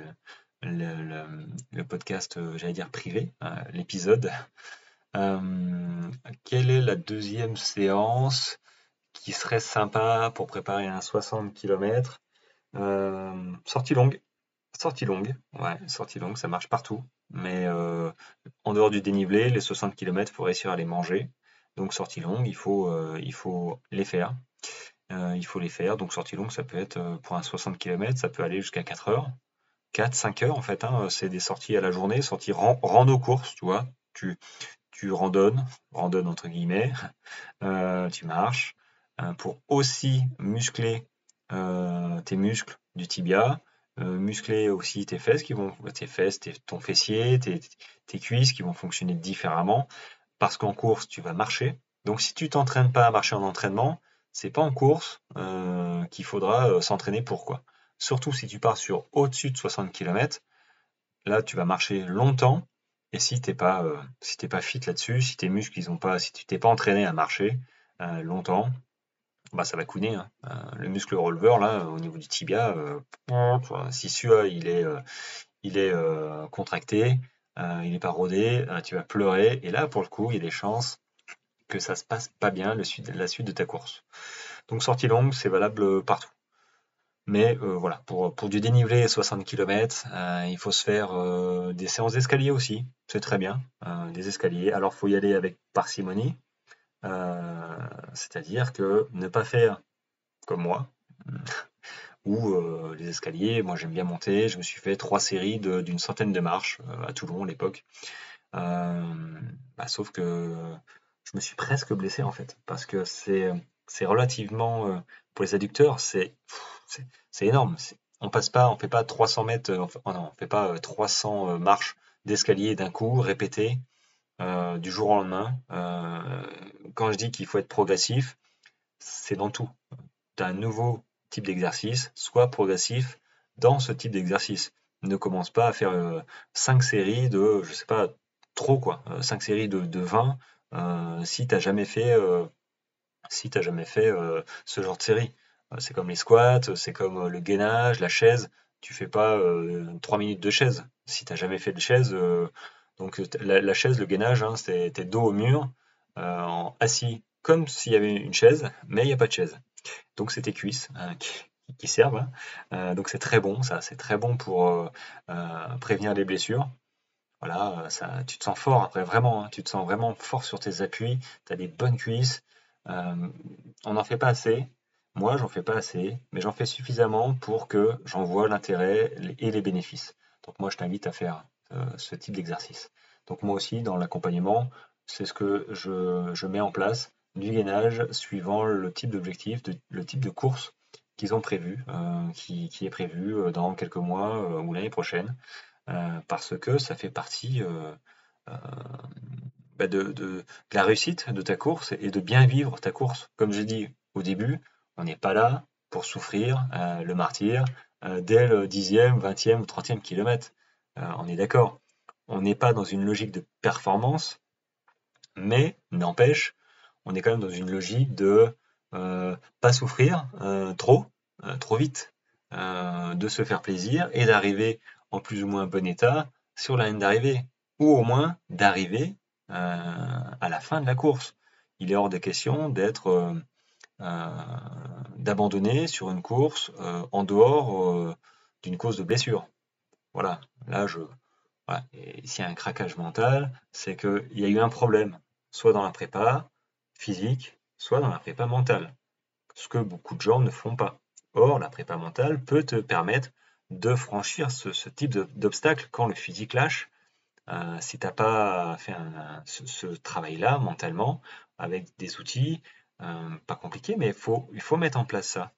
le, podcast, j'allais dire privé, l'épisode. quelle est la deuxième séance qui serait sympa pour préparer un 60 km Sortie longue. Sortie longue, ouais, sortie longue, ça marche partout. Mais euh, en dehors du dénivelé, les 60 km, il faut réussir à les manger. Donc sortie longue, il faut, euh, il faut les faire. Euh, il faut les faire. Donc sortie longue, ça peut être pour un 60 km, ça peut aller jusqu'à 4 heures. 4, 5 heures en fait. Hein. c'est des sorties à la journée, sorties rando course, tu vois. Tu, tu randonnes, randonnes entre guillemets, tu marches, pour aussi muscler tes muscles du tibia, euh, muscler aussi tes fesses qui vont, tes fesses, ton fessier, tes, cuisses qui vont fonctionner différemment. Parce qu'en course, tu vas marcher. Donc si tu t'entraînes pas à marcher en entraînement, c'est pas en course euh, qu'il faudra euh, s'entraîner pourquoi. Surtout si tu pars sur au-dessus de 60 km, là tu vas marcher longtemps. Et si t'es pas, si pas fit là-dessus, si tes muscles ils pas, si tu t'es pas entraîné à marcher longtemps, bah, ça va couiner. Hein. Euh, le muscle releveur, là, au niveau du tibia, euh, si celui-là, il est, euh, il est contracté, il n'est pas rodé, tu vas pleurer. Et là, pour le coup, il y a des chances que ça se passe pas bien le la suite de ta course. Donc sortie longue, c'est valable partout. Mais voilà, pour, pour, du dénivelé 60 km, il faut se faire des séances d'escalier aussi. C'est très bien, des escaliers. Alors, il faut y aller avec parcimonie. Euh, c'est-à-dire que ne pas faire comme moi, ou euh, les escaliers, moi j'aime bien monter, je me suis fait trois séries d'une centaine de marches euh, à Toulon à l'époque. Bah, sauf que je me suis presque blessé en fait, parce que c'est relativement, pour les adducteurs, c'est énorme. On passe pas, on fait pas 300 mètres, oh non, on fait pas 300 marches d'escalier d'un coup répétées euh, du jour au lendemain. Euh, quand je dis qu'il faut être progressif, c'est dans tout. Tu as un nouveau type d'exercice, soit progressif dans ce type d'exercice. Ne commence pas à faire 5 euh, séries de, je sais pas, trop quoi, 5 séries de, de 20 si tu n'as jamais fait, si as jamais fait ce genre de série. c'est comme les squats, c'est comme le gainage, la chaise. Tu fais pas 3 minutes de chaise. Si tu n'as jamais fait de chaise, donc la, chaise, le gainage, hein, c'était dos au mur, euh, assis comme s'il y avait une chaise, mais il n'y a pas de chaise. Donc c'est tes cuisses hein, qui, servent. Hein. Euh, donc c'est très bon, ça, c'est très bon pour euh, prévenir les blessures. Voilà, ça, tu te sens fort après, vraiment, tu te sens vraiment fort sur tes appuis, tu as des bonnes cuisses. on n'en fait pas assez, moi j'en fais pas assez, mais j'en fais suffisamment pour que j'en vois l'intérêt et les bénéfices. Donc moi je t'invite à faire euh, ce type d'exercice. Donc moi aussi, dans l'accompagnement, c'est ce que je, mets en place, du gainage suivant le type d'objectif, le type de course qu'ils ont prévu, euh, qui, est prévu euh, dans quelques mois ou l'année prochaine, parce que ça fait partie bah, de, la réussite de ta course et de bien vivre ta course. Comme j'ai dit au début, on n'est pas là pour souffrir le martyr dès le dixième, vingtième ou trentième kilomètre. Euh, on est d'accord. On n'est pas dans une logique de performance, mais n'empêche, on est quand même dans une logique de euh, pas souffrir euh, trop, trop vite, de se faire plaisir et d'arriver en plus ou moins bon état sur la ligne d'arrivée, ou au moins d'arriver à la fin de la course. Il est hors de question d'être d'abandonner sur une course en dehors d'une cause de blessure. Voilà, là, je. s'il y a un craquage mental, c'est qu'il y a eu un problème, soit dans la prépa physique, soit dans la prépa mentale. Ce que beaucoup de gens ne font pas. Or, la prépa mentale peut te permettre de franchir ce, type d'obstacle quand le physique lâche. Euh, si tu n'as pas fait ce, travail-là mentalement, avec des outils, euh, pas compliqués, mais il faut mettre en place ça.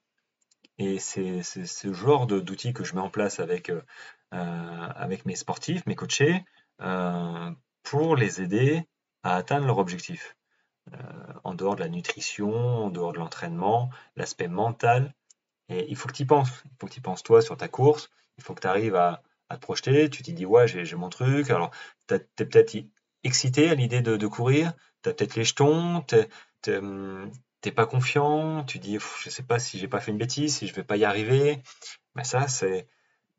Et c'est ce genre d'outils que je mets en place avec, euh, avec mes sportifs, mes coachés, euh, pour les aider à atteindre leur objectif. en dehors de la nutrition, en dehors de l'entraînement, l'aspect mental. Et il faut que tu y penses. Il faut que tu y penses toi sur ta course. Il faut que tu arrives à, te projeter. Tu te dis, ouais, j'ai mon truc. Alors, tu es peut-être excité à l'idée de, courir. Tu as peut-être les jetons. Tu n'es pas confiant. Tu dis, je sais pas si j'ai pas fait une bêtise, si je vais pas y arriver. Mais ça, c'est.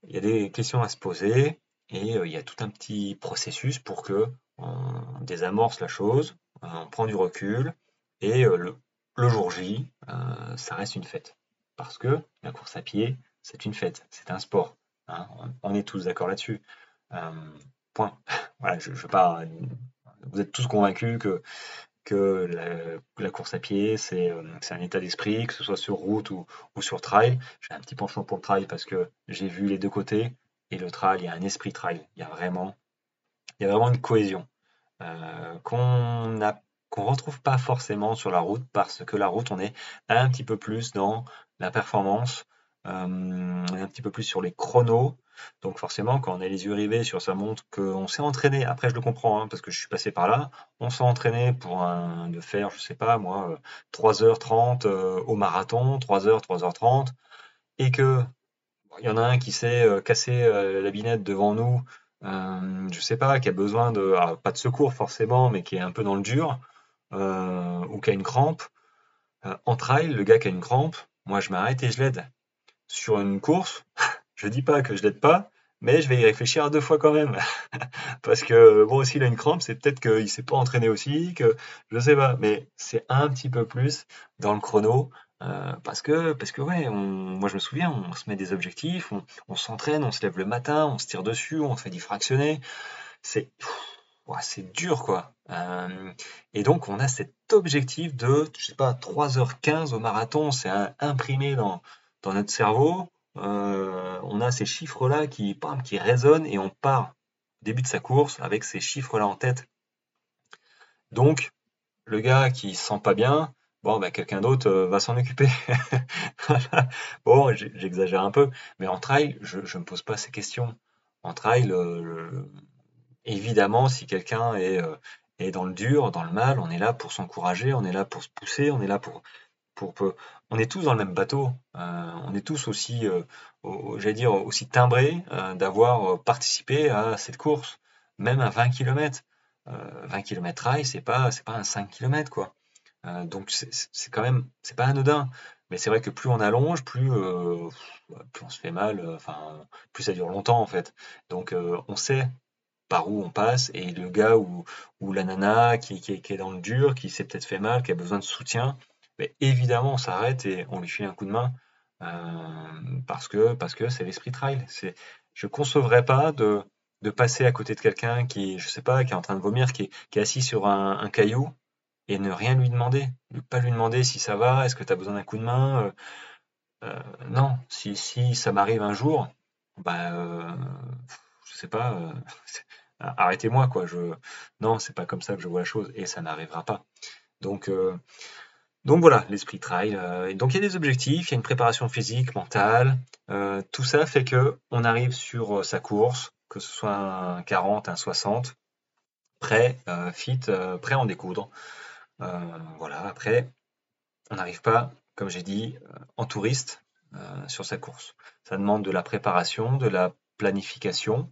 Il y a des questions à se poser et euh, il y a tout un petit processus pour que on désamorce la chose, on prend du recul et euh, le, jour J, euh, ça reste une fête. Parce que la course à pied, c'est une fête, c'est un sport. Hein. on est tous d'accord là-dessus. Euh, point. voilà, je, je pas. Vous êtes tous convaincus que, que la, course à pied, c'est un état d'esprit, que ce soit sur route ou, sur trail. J'ai un petit penchant pour le trail parce que j'ai vu les deux côtés. Et le trail, il y a un esprit trail. Il y a vraiment, il y a vraiment une cohésion euh, qu'on qu'on retrouve pas forcément sur la route parce que la route, on est un petit peu plus dans la performance, euh, un petit peu plus sur les chronos. Donc forcément, quand on a les yeux rivés sur sa montre, qu'on s'est entraîné, après je le comprends, hein, parce que je suis passé par là, on s'est entraîné pour un, faire, je sais pas moi, 3h30 euh, au marathon, 3h, 3h30, et que il y en a un qui s'est euh, cassé la binette devant nous, je sais pas, qui a besoin de, pas de secours forcément, mais qui est un peu dans le dur, euh, ou qui a une crampe, euh, en trail, le gars qui a une crampe, moi je m'arrête et je l'aide. Sur une course, je dis pas que je l'aide pas, mais je vais y réfléchir à deux fois quand même. Parce que bon, s'il a une crampe, c'est peut-être qu'il s'est pas entraîné aussi, que je sais pas, mais c'est un petit peu plus dans le chrono. Euh, parce que, parce que ouais, moi je me souviens, on se met des objectifs, on, s'entraîne, on se lève le matin, on se tire dessus, on se fait diffractionner. C'est c'est dur quoi. Euh, et donc on a cet objectif de, je sais pas, 3h15 au marathon, c'est imprimé dans, dans notre cerveau. Euh, on a ces chiffres-là qui, qui résonnent et on part au début de sa course avec ces chiffres-là en tête. Donc, le gars qui se sent pas bien, bon, bah, quelqu'un d'autre euh, va s'en occuper. bon, j'exagère un peu, mais en trail, je ne me pose pas ces questions. En trail, le, évidemment, si quelqu'un euh, est dans le dur, dans le mal, on est là pour s'encourager, on est là pour se pousser, on est là pour, on est tous dans le même bateau, euh, on est tous aussi, euh, aussi timbrés d'avoir participé à cette course, même à 20 km. 20 km rail, c'est pas, c'est pas un 5 km quoi. donc c'est quand même, c'est pas anodin. Mais c'est vrai que plus on allonge, plus, on se fait mal, enfin, plus ça dure longtemps en fait. Donc on sait par où on passe et le gars ou, ou la nana qui, qui, est dans le dur, qui s'est peut-être fait mal, qui a besoin de soutien, évidemment on s'arrête et on lui file un coup de main euh, parce que parce que c'est l'esprit trail. C'est, je concevrais pas de, de passer à côté de quelqu'un qui, je sais pas, qui est en train de vomir, qui est, assis sur un, caillou et ne rien lui demander, ne pas lui demander si ça va, est-ce que tu as besoin d'un coup de main. Euh, euh, non, si, si ça m'arrive un jour, bah, je sais pas, arrêtez-moi quoi. Je non, c'est pas comme ça que je vois la chose et ça n'arrivera pas. Donc euh, donc voilà, l'esprit trail. Euh, donc il y a des objectifs, il y a une préparation physique, mentale. Euh, tout ça fait que on arrive sur sa course, que ce soit un 40, un 60, prêt, fit, prêt à en découdre. voilà. Après, on n'arrive pas, comme j'ai dit, en touriste sur sa course. Ça demande de la préparation, de la planification,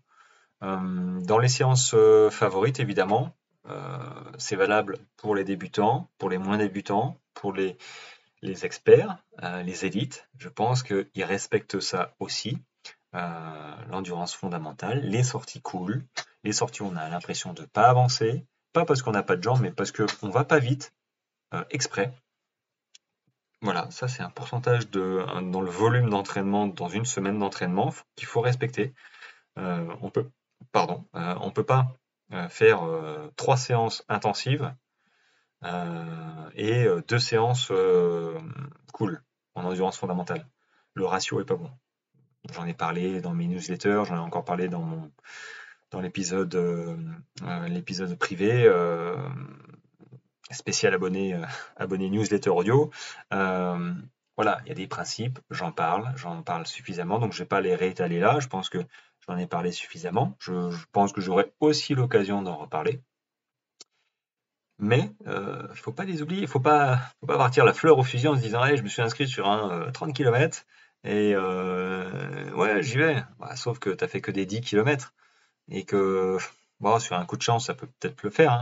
euh, dans les séances euh, favorites, évidemment, euh, c'est valable pour les débutants, pour les moins débutants, pour les, experts, les élites. Je pense qu'ils respectent ça aussi. L'endurance fondamentale, les sorties cool, les sorties où on a l'impression de ne pas avancer, pas parce qu'on n'a pas de jambes, mais parce qu'on ne va pas vite, exprès. Voilà, ça c'est un pourcentage dans le volume d'entraînement, dans une semaine d'entraînement, qu'il faut respecter. on peut pardon, euh, on peut pas euh, faire euh, trois séances intensives et deux séances cool en endurance fondamentale. Le ratio est pas bon. J'en ai parlé dans mes newsletters, j'en ai encore parlé dans dans l'épisode l'épisode privé spécial abonné abonné newsletter audio. voilà, il y a des principes, j'en parle, j'en parle suffisamment, donc je ne vais pas les réétaler là. Je pense que J'en ai parlé suffisamment. Je, pense que j'aurai aussi l'occasion d'en reparler. Mais il euh, ne faut pas les oublier, il ne faut pas, partir la fleur au fusil en se disant je me suis inscrit sur un 30 euh, km Et euh, ouais, j'y vais. Bah, sauf que tu as fait que des 10 km. Et que bon, sur un coup de chance, ça peut peut-être le faire.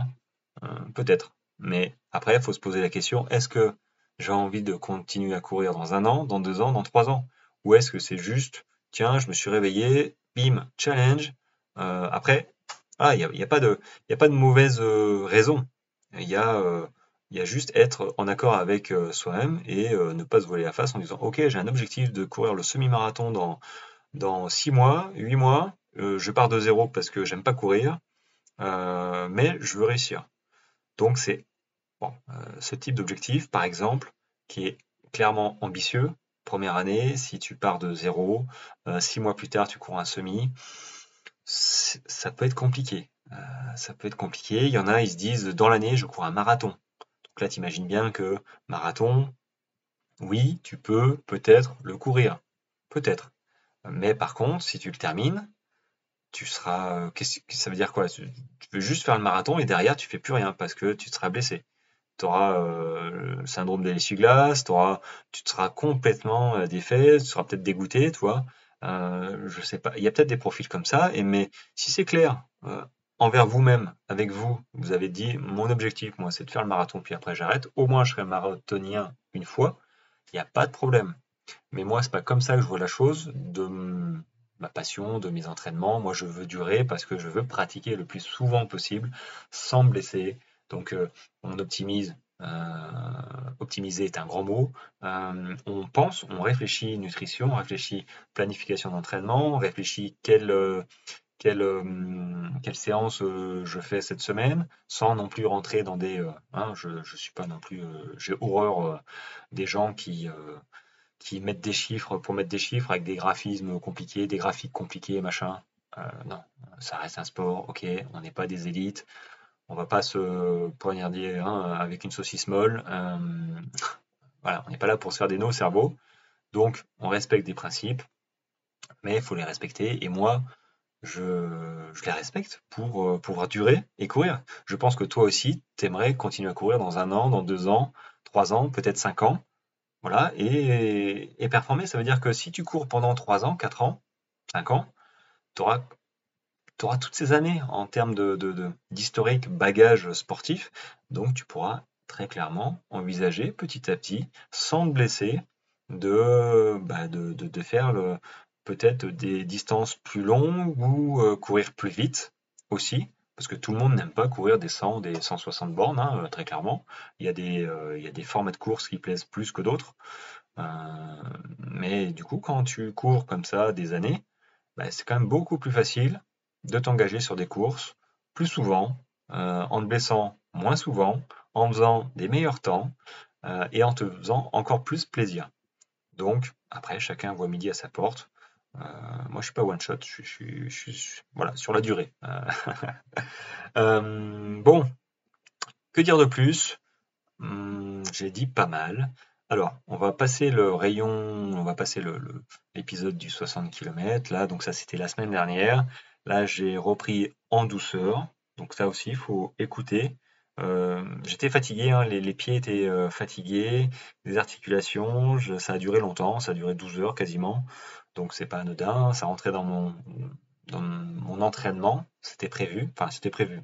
Hein. Peut-être. Mais après, il faut se poser la question, est-ce que j'ai envie de continuer à courir dans un an, dans deux ans, dans trois ans? Ou est-ce que c'est juste, tiens, je me suis réveillé, challenge. Euh, après, ah, il n'y a, a, pas de, y a pas de mauvaise raison. Il y a il y a juste être en accord avec euh, soi-même et euh, ne pas se voiler la face en disant Ok, j'ai un objectif de courir le semi-marathon dans, dans 6 mois, 8 mois. Euh, je pars de zéro parce que j'aime pas courir, mais je veux réussir. Donc, c'est ce type d'objectif, par exemple, qui est clairement ambitieux. Première année, si tu pars de zéro, 6 mois plus tard, tu cours un semi, ça peut être compliqué. ça peut être compliqué. Il y en a, ils se disent dans l'année, je cours un marathon là, tu imagines bien que marathon, oui, tu peux peut-être le courir. Peut-être. Mais par contre, si tu le termines, tu seras. Ça veut dire quoi? Tu veux juste faire le marathon et derrière, tu fais plus rien parce que tu seras blessé. Tu auras euh, le syndrome de l'essuie-glace, tu seras complètement euh, défait, tu seras peut-être dégoûté, tu vois. Euh, je sais pas. Il y a peut-être des profils comme ça, mais si c'est clair, envers vous-même, avec vous, vous avez dit mon objectif, moi, c'est de faire le marathon, puis après j'arrête. Au moins, je serai marathonien une fois. Il n'y a pas de problème. Mais moi, c'est pas comme ça que je vois la chose de ma passion, de mes entraînements. Moi, je veux durer parce que je veux pratiquer le plus souvent possible sans blesser. Donc, euh, on optimise. Euh, optimiser est un grand mot. Euh, on pense, on réfléchit nutrition, on réfléchit planification d'entraînement, on réfléchit quel quelle, euh, quelle séance je fais cette semaine, sans non plus rentrer dans des... Hein, je ne suis pas non plus... J'ai horreur des gens qui, qui mettent des chiffres pour mettre des chiffres avec des graphismes compliqués, des graphiques compliqués, machin. non, ça reste un sport, ok, on n'est pas des élites, on va pas se poignarder hein, avec une saucisse molle. voilà, on n'est pas là pour se faire des nœuds au cerveau. Donc, on respecte des principes, mais il faut les respecter. Et moi, je, les respecte pour euh, pouvoir durer et courir. Je pense que toi aussi, tu aimerais continuer à courir dans un an, dans deux ans, trois ans, peut-être cinq ans. Voilà, et, performer, ça veut dire que si tu cours pendant trois ans, quatre ans, cinq ans, tu auras, toutes ces années en termes d'historique, de, bagage sportif. Donc tu pourras très clairement envisager petit à petit, sans te blesser, de, bah, de faire le, peut-être des distances plus longues ou euh, courir plus vite aussi, parce que tout le monde n'aime pas courir des 100, des 160 bornes, hein, euh, très clairement. Il y, a des, euh, il y a des formats de course qui plaisent plus que d'autres. mais du coup, quand tu cours comme ça des années, bah, c'est quand même beaucoup plus facile de t'engager sur des courses plus souvent, en te blessant moins souvent, en faisant des meilleurs temps et en te faisant encore plus plaisir. Donc, après, chacun voit midi à sa porte. Euh, moi, je suis pas one shot, je, suis voilà, sur la durée. Euh, euh, bon, que dire de plus? Hmm, J'ai dit pas mal. Alors, on va passer le rayon, on va passer l'épisode du 60 km. Là, donc ça, c'était la semaine dernière. Là, j'ai repris en douceur. Donc ça aussi, il faut écouter. J'étais fatigué, hein, les, pieds étaient fatigués, les articulations, ça a duré longtemps, ça a duré 12 heures quasiment. Donc c'est pas anodin, ça rentrait dans mon, mon entraînement, c'était prévu, enfin c'était prévu.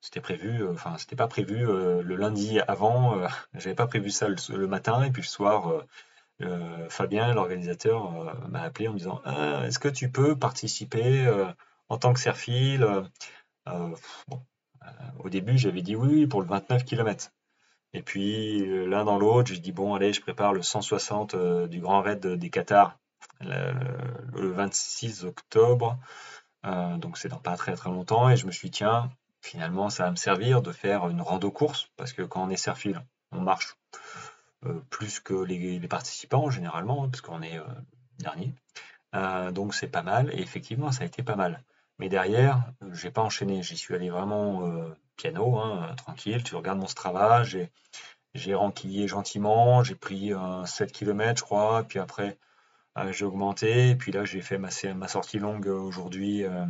C'était prévu, euh, enfin c'était pas prévu euh, le lundi avant, euh, j'avais pas prévu ça le, matin, et puis le soir, Fabien, l'organisateur, m'a appelé en me disant ah, Est-ce que tu peux participer en tant que serfil Au début, j'avais dit oui pour le 29 km. Et puis l'un dans l'autre, j'ai dit bon allez, je prépare le 160 du Grand Raid des Qatars le, 26 octobre. Euh, donc c'est dans pas très très longtemps. Et je me suis dit, tiens, finalement, ça va me servir de faire une rando course. Parce que quand on est serfil, on marche euh, plus que les, participants généralement, parce qu'on est euh, dernier. donc c'est pas mal. Et effectivement, ça a été pas mal. Mais derrière, j'ai pas enchaîné. J'y suis allé vraiment piano, hein, tranquille. Tu regardes mon Strava, j'ai j'ai renquillé gentiment, j'ai pris 7 km, je crois, puis après, euh, j'ai augmenté. Puis là, j'ai fait ma, ma, sortie longue aujourd'hui euh,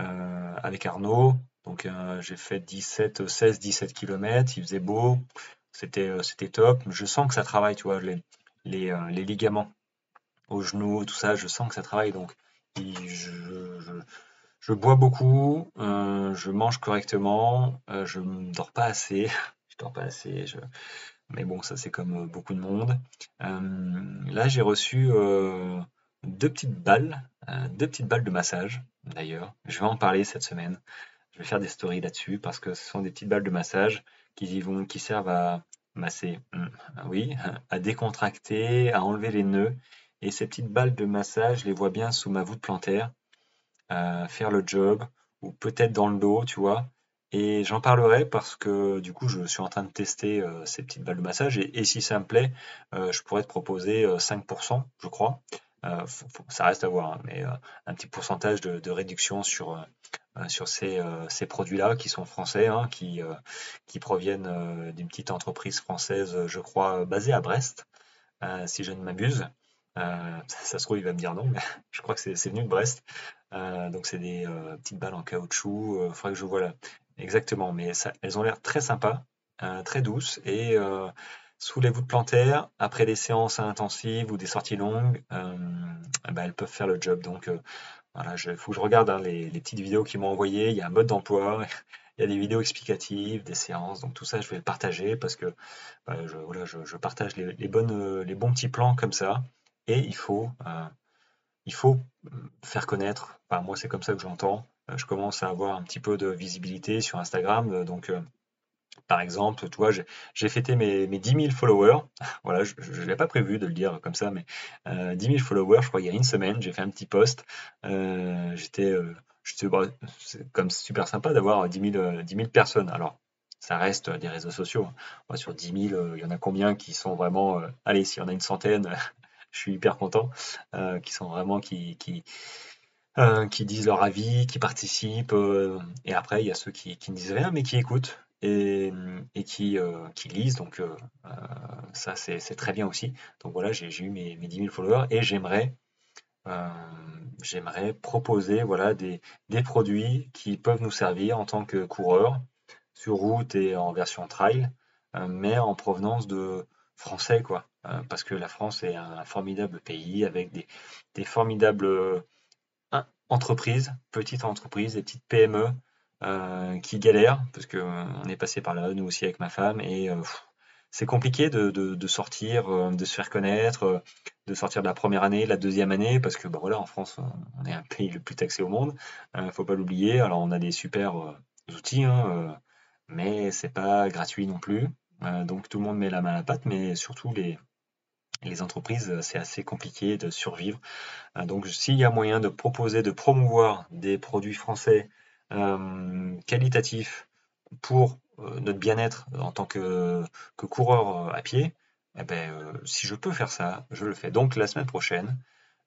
euh, avec Arnaud. Donc j'ai fait 17, 16, 17 km. Il faisait beau. C'était c'était top. Je sens que ça travaille, tu vois, les, les, ligaments au genou, tout ça, je sens que ça travaille. Donc, je, bois beaucoup, euh, je mange correctement, euh, je ne dors pas assez. je dors pas assez. Mais bon, ça c'est comme beaucoup de monde. là, j'ai reçu deux petites balles, deux petites balles de massage. D'ailleurs, je vais en parler cette semaine. Je vais faire des stories là-dessus parce que ce sont des petites balles de massage qui vont, qui servent à masser, hmm, oui, à décontracter, à enlever les nœuds. Et ces petites balles de massage, je les vois bien sous ma voûte plantaire, euh, faire le job, ou peut-être dans le dos, tu vois. Et j'en parlerai parce que du coup, je suis en train de tester euh, ces petites balles de massage. Et, si ça me plaît, euh, je pourrais te proposer 5%, je crois. ça reste à voir, hein, mais un petit pourcentage de réduction sur, euh, sur ces, euh, ces produits-là qui sont français, hein, qui, euh, qui proviennent d'une petite entreprise française, je crois, basée à Brest, si je ne m'abuse. ça se trouve, il va me dire non, mais je crois que c'est venu de Brest. donc, c'est des petites balles en caoutchouc. Il faudrait que je vois là. Exactement, mais elles ont l'air très sympas, très douces et sous les voûtes plantaires, après des séances intensives ou des sorties longues, ben, elles peuvent faire le job. Donc, voilà, il faut que je regarde hein, les, petites vidéos qu'ils m'ont envoyées. Il y a un mode d'emploi, il y a des vidéos explicatives, des séances. Donc tout ça, je vais le partager parce que bah, je, voilà, je, partage les, bonnes, les bons petits plans comme ça. Et il faut, euh, il faut euh, faire connaître. Enfin, moi, c'est comme ça que j'entends. Euh, je commence à avoir un petit peu de visibilité sur Instagram. Donc, par exemple, tu vois, j'ai fêté mes, mes 10 000 followers. Voilà, je ne l'ai pas prévu de le dire comme ça, mais 10 euh, 000 followers, je crois, il y a une semaine, j'ai fait un petit post. Euh, j'étais, euh, bah, c'est comme super sympa d'avoir 10 000, personnes. Alors, ça reste des réseaux sociaux. Moi, sur 10 000, il y en a combien qui sont vraiment. allez, s'il y en a une centaine, je suis hyper content. qui sont vraiment qui, qui, qui disent leur avis, qui participent. et après, il y a ceux qui, qui ne disent rien, mais qui écoutent et, qui, euh, qui, lisent. Donc euh, euh, ça, c'est très bien aussi. Donc voilà, j'ai eu mes, mes 10 000 followers et j'aimerais j'aimerais proposer voilà, des, des, produits qui peuvent nous servir en tant que coureurs sur route et en version trail, mais en provenance de français, quoi. Parce que la France est un formidable pays avec des, formidables entreprises, petites entreprises, des petites PME euh, qui galèrent, parce qu'on euh, est passé par là, nous aussi avec ma femme, et euh, c'est compliqué de, sortir, de se faire connaître, de sortir de la première année, de la deuxième année, parce que bah voilà, en France, on est un pays le plus taxé au monde, ne faut pas l'oublier. Alors on a des super outils, hein, mais c'est pas gratuit non plus. donc tout le monde met la main à la pâte, mais surtout les, les entreprises, c'est assez compliqué de survivre. donc s'il y a moyen de proposer, de promouvoir des produits français euh, qualitatif pour euh, notre bien-être en tant que, coureur euh, à pied, eh ben, si je peux faire ça, je le fais. Donc la semaine prochaine,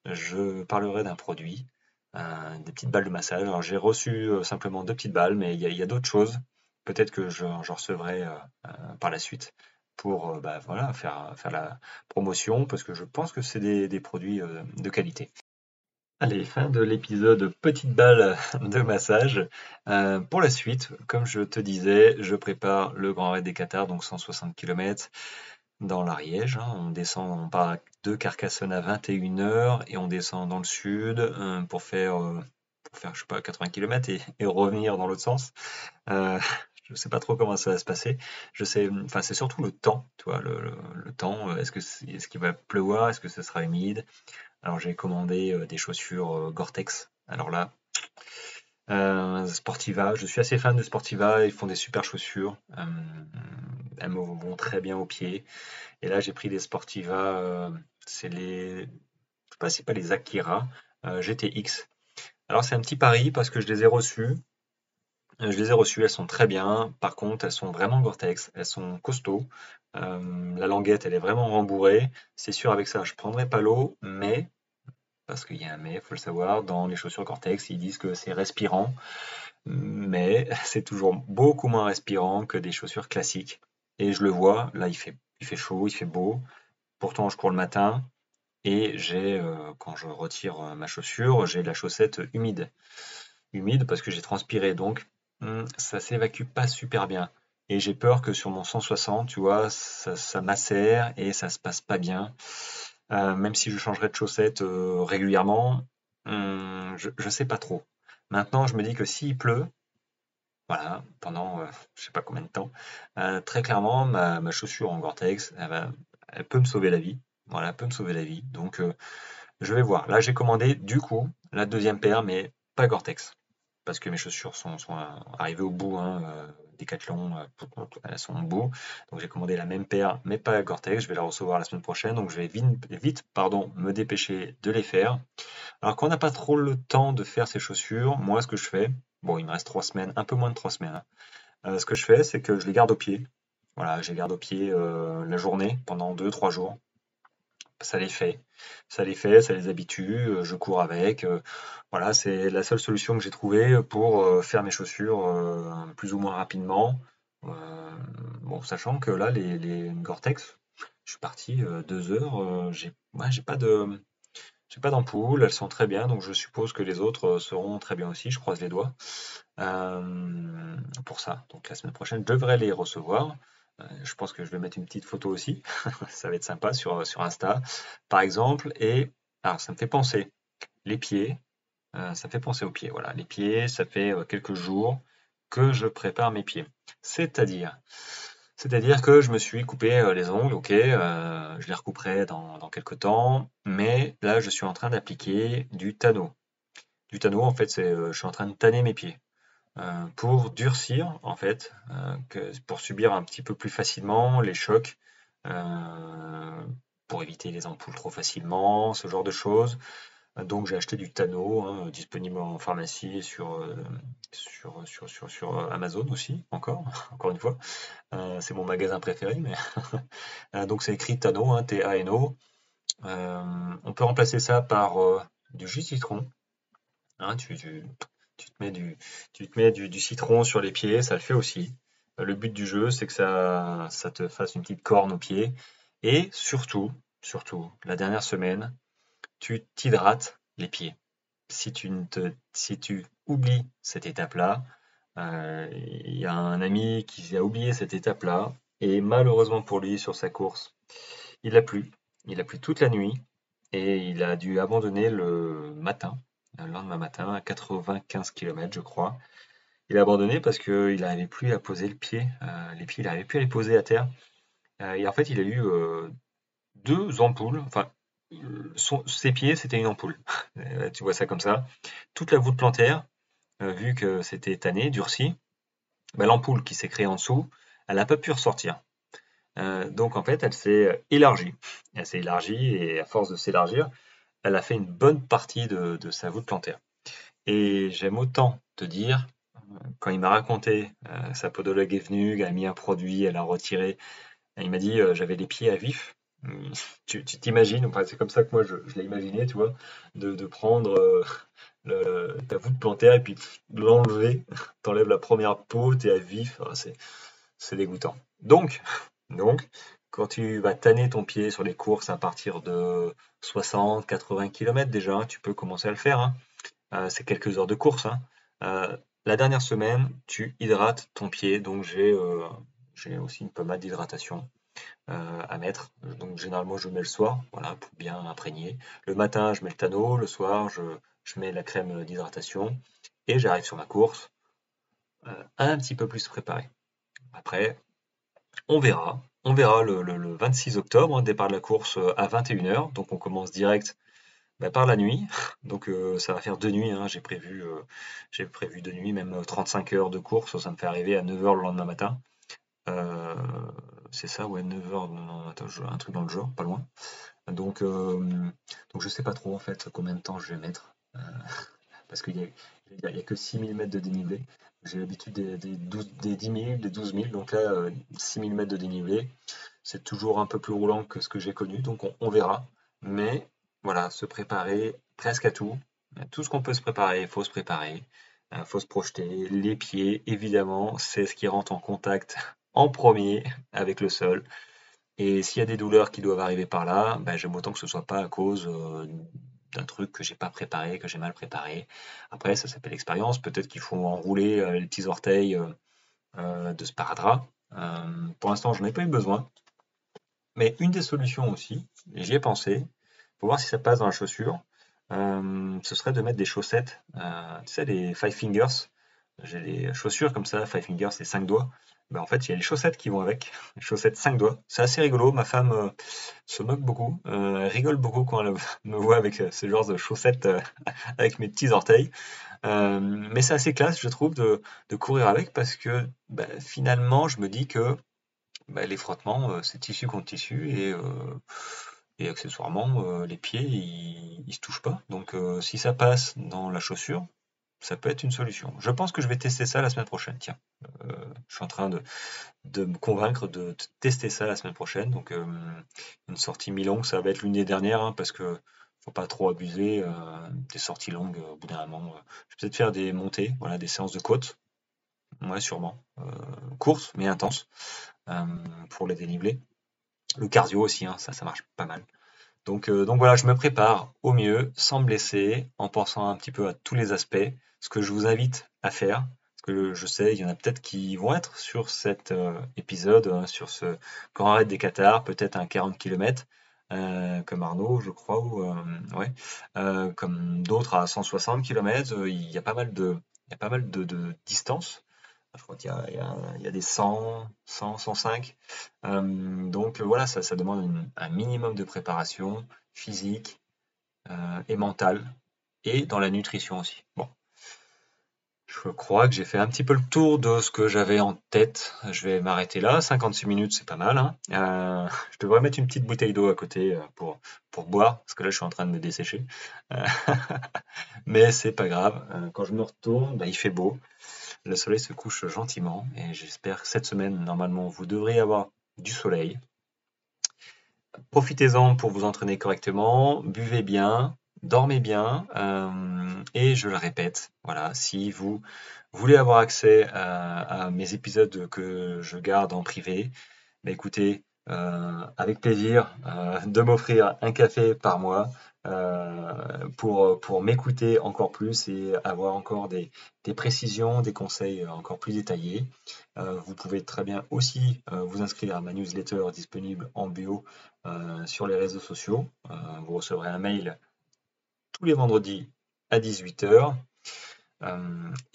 je parlerai d'un produit, des petites balles de massage. Alors j'ai reçu simplement deux petites balles, mais il y a, d'autres choses. Peut-être que j'en recevrai par la suite pour bah, voilà, faire, faire la promotion, parce que je pense que c'est des, produits de qualité. Allez, fin de l'épisode petite balle de massage. Euh, pour la suite, comme je te disais, je prépare le Grand Raid des Qatars, donc 160 km dans l'Ariège. Hein. On descend, on part de Carcassonne à 21h et on descend dans le sud euh, pour faire, euh, faire, je sais pas, 80 km et, revenir dans l'autre sens. Je ne sais pas trop comment ça va se passer. Je sais, enfin, c'est surtout le temps, tu le, temps. Est-ce que est-ce qu'il va pleuvoir Est-ce que ce sera humide? Alors j'ai commandé euh, des chaussures euh, Gore-Tex. Alors là, euh, Sportiva, je suis assez fan de Sportiva, ils font des super chaussures. elles me vont très bien aux pieds. Et là j'ai pris des Sportiva, c'est les. Je sais pas c'est pas les Akira GTX. Alors c'est un petit pari parce que je les ai reçues. Je les ai reçues, elles sont très bien. Par contre, elles sont vraiment Gore-Tex, elles sont costauds. la languette, elle est vraiment rembourrée. C'est sûr, avec ça, je prendrai pas l'eau, mais parce qu'il y a un mais, il faut le savoir, dans les chaussures Cortex, ils disent que c'est respirant, mais c'est toujours beaucoup moins respirant que des chaussures classiques. Et je le vois, là il fait, chaud, il fait beau, pourtant je cours le matin, et j'ai, euh, quand je retire euh, ma chaussure, j'ai la chaussette humide. Humide parce que j'ai transpiré, donc hmm, ça s'évacue pas super bien. Et j'ai peur que sur mon 160, tu vois, ça, ça macère et ça se passe pas bien. même si je changerai de chaussettes régulièrement, hum, je ne sais pas trop. Maintenant, je me dis que s'il pleut, voilà, pendant je je sais pas combien de temps, très clairement, ma, chaussure en Gore-Tex, elle, peut me sauver la vie. Voilà, elle peut me sauver la vie. Donc, je vais voir. Là, j'ai commandé du coup la deuxième paire, mais pas Gore-Tex. Parce que mes chaussures sont, arrivées au bout. Hein, euh, Decathlon, euh, elles sont au bout. Donc j'ai commandé la même paire, mais pas Gore-Tex. Je vais la recevoir la semaine prochaine. Donc je vais vite, pardon, me dépêcher de les faire. Alors quand on n'a pas trop le temps de faire ces chaussures, moi ce que je fais, bon il me reste trois semaines, un peu moins de trois semaines. Hein. Euh, ce que je fais, c'est que je les garde au pied. Voilà, je les garde au pied la journée pendant deux, trois jours ça les fait. Ça les fait, ça les habitue, euh, je cours avec. Euh, voilà, c'est la seule solution que j'ai trouvée pour euh, faire mes chaussures plus ou moins rapidement. bon, sachant que là, les, les Gore-Tex, je suis parti deux heures, j'ai j'ai pas de. J'ai pas d'ampoule, elles sont très bien, donc je suppose que les autres seront très bien aussi, je croise les doigts pour ça. Donc la semaine prochaine, je devrais les recevoir. Euh, je pense que je vais mettre une petite photo aussi. ça va être sympa sur, Insta, par exemple. Et alors, ça me fait penser. Les pieds, euh, ça fait penser aux pieds. Voilà, les pieds, ça fait euh, quelques jours que je prépare mes pieds. C'est-à-dire, c'est-à-dire que je me suis coupé les ongles, ok, je les recouperai dans, dans, quelques temps, mais là je suis en train d'appliquer du tanneau. Du tanneau, en fait, c'est, je suis en train de tanner mes pieds. Euh, pour durcir, en fait, euh, pour subir un petit peu plus facilement les chocs, euh, pour éviter les ampoules trop facilement, ce genre de choses. Donc j'ai acheté du Tano, hein, disponible en pharmacie et sur, sur, sur, sur, sur, Amazon aussi, encore, encore une fois. c'est mon magasin préféré, mais donc c'est écrit Tano, hein, T-A-N-O. on peut remplacer ça par du jus citron. Hein, tu, tu te mets du, citron sur les pieds, ça le fait aussi. Le but du jeu, c'est que ça, te fasse une petite corne aux pieds. Et surtout, surtout, la dernière semaine, tu t'hydrates les pieds. Si tu, te, si tu oublies cette étape-là, euh, il y a un ami qui a oublié cette étape-là, et malheureusement pour lui, sur sa course, il a plu. Il a plu toute la nuit, et il a dû abandonner le matin le lendemain matin, à 95 km, je crois. Il a abandonné parce qu'il n'arrivait plus à poser le pied, euh, les pieds, il n'arrivait plus à les poser à terre. Euh, et en fait, il a eu euh, deux ampoules. Enfin, ses pieds, c'était une ampoule. tu vois ça comme ça. Toute la voûte plantaire, vu que c'était tanné, durci, bah, l'ampoule qui s'est créée en dessous, elle n'a pas pu ressortir. donc en fait, elle s'est élargie. Elle s'est élargie et à force de s'élargir, elle a fait une bonne partie de, sa voûte plantaire. Et j'aime autant te dire, quand il m'a raconté, euh, sa podologue est venue, elle a mis un produit, elle a retiré, il m'a dit euh, j'avais les pieds à vif. Tu t'imagines, c'est comme ça que moi je, l'ai imaginé, tu vois, de, prendre euh, ta voûte plantaire et puis l'enlever, t'enlèves la première peau, t'es à vif, ah, c'est dégoûtant. Donc, donc, quand tu vas tanner ton pied sur les courses à partir de 60, 80 km déjà, tu peux commencer à le faire. Hein. Euh, c'est quelques heures de course. Hein. Euh, la dernière semaine, tu hydrates ton pied. Donc j'ai euh, aussi une pommade d'hydratation à mettre. Donc généralement je mets le soir, voilà, pour bien imprégner. Le matin, je mets le tanneau. Le soir, je, je mets la crème d'hydratation. Et j'arrive sur ma course un petit peu plus préparé. Après, on verra. On verra le, 26 octobre, hein, départ de la course euh, à 21h. Donc on commence direct bah, par la nuit. Donc euh, ça va faire deux nuits. Hein. J'ai prévu, euh, j'ai prévu deux nuits, même 35 heures de course. Ça me fait arriver à 9h le lendemain matin. c'est ça, ouais, 9h, un truc dans le genre, pas loin. Donc, donc je sais pas trop en fait combien de temps je vais mettre. Parce qu'il n'y a, a, que 6000 mètres de dénivelé. J'ai l'habitude des, des, 10 000, des 12 000, donc là, 6 000 mètres de dénivelé. C'est toujours un peu plus roulant que ce que j'ai connu, donc on, verra. Mais voilà, se préparer presque à tout. Tout ce qu'on peut se préparer, il faut se préparer. Il euh, faut se projeter. Les pieds, évidemment, c'est ce qui rentre en contact en premier avec le sol. Et s'il y a des douleurs qui doivent arriver par là, ben, j'aime autant que ce ne soit pas à cause euh, d'un truc que j'ai pas préparé, que j'ai mal préparé. Après, ça s'appelle expérience. Peut-être qu'il faut enrouler euh, les petits orteils euh, euh, de sparadrap. pour l'instant, je n'en ai pas eu besoin. Mais une des solutions aussi, j'y ai pensé, pour voir si ça passe dans la chaussure, ce serait de mettre des chaussettes, tu sais, les Five Fingers. J'ai les chaussures comme ça, Five Fingers, c'est 5 doigts. Ben, en fait, il y a les chaussettes qui vont avec, les chaussettes 5 doigts. C'est assez rigolo, ma femme euh, se moque beaucoup, elle rigole beaucoup quand elle me voit avec ce genre de chaussettes avec mes petits orteils. mais c'est assez classe, je trouve, de, courir avec parce que ben, finalement, je me dis que ben, les frottements, c'est tissu contre tissu et et accessoirement, euh, les pieds, ils, se touchent pas. Donc euh, si ça passe dans la chaussure, ça peut être une solution. Je pense que je vais tester ça la semaine prochaine. Tiens, euh, je suis en train de, me convaincre de, tester ça la semaine prochaine. Donc une sortie mi-longue, ça va être l'une des dernières, hein, parce que faut pas trop abuser des sorties longues au bout d'un moment. je vais peut-être faire des montées, voilà, des séances de côte. Ouais, sûrement. courtes, mais intenses, pour les dénivelés. Le cardio aussi, hein, ça, ça marche pas mal. Donc, euh, voilà, je me prépare au mieux, sans blesser, en pensant un petit peu à tous les aspects. Ce que je vous invite à faire, parce que je sais, il y en a peut-être qui vont être sur cet euh, épisode, hein, sur ce grand arrêt des Qatars, peut-être un 40 km, euh, comme Arnaud, je crois, ou ouais, comme d'autres à 160 km. Il y a pas mal de, il y a pas mal de, de distance je crois qu'il y, a, des 100, 100, 105. donc voilà, ça, demande un minimum de préparation physique euh, et mentale, et dans la nutrition aussi. Bon, je crois que j'ai fait un petit peu le tour de ce que j'avais en tête. Je vais m'arrêter là. 56 minutes, c'est pas mal. Hein. Euh, je devrais mettre une petite bouteille d'eau à côté euh, pour, pour boire, parce que là, je suis en train de me dessécher. mais c'est pas grave. Quand je me retourne, bah, il fait beau. Le soleil se couche gentiment et j'espère que cette semaine, normalement, vous devrez avoir du soleil. Profitez-en pour vous entraîner correctement, buvez bien, dormez bien euh, et je le répète, voilà, si vous voulez avoir accès à, mes épisodes que je garde en privé, bah écoutez, avec plaisir euh, de m'offrir un café par mois euh, pour, pour m'écouter encore plus et avoir encore des, précisions, des conseils encore plus détaillés. Euh, vous pouvez très bien aussi euh, vous inscrire à ma newsletter disponible en bio sur les réseaux sociaux. vous recevrez un mail tous les vendredis à 18h.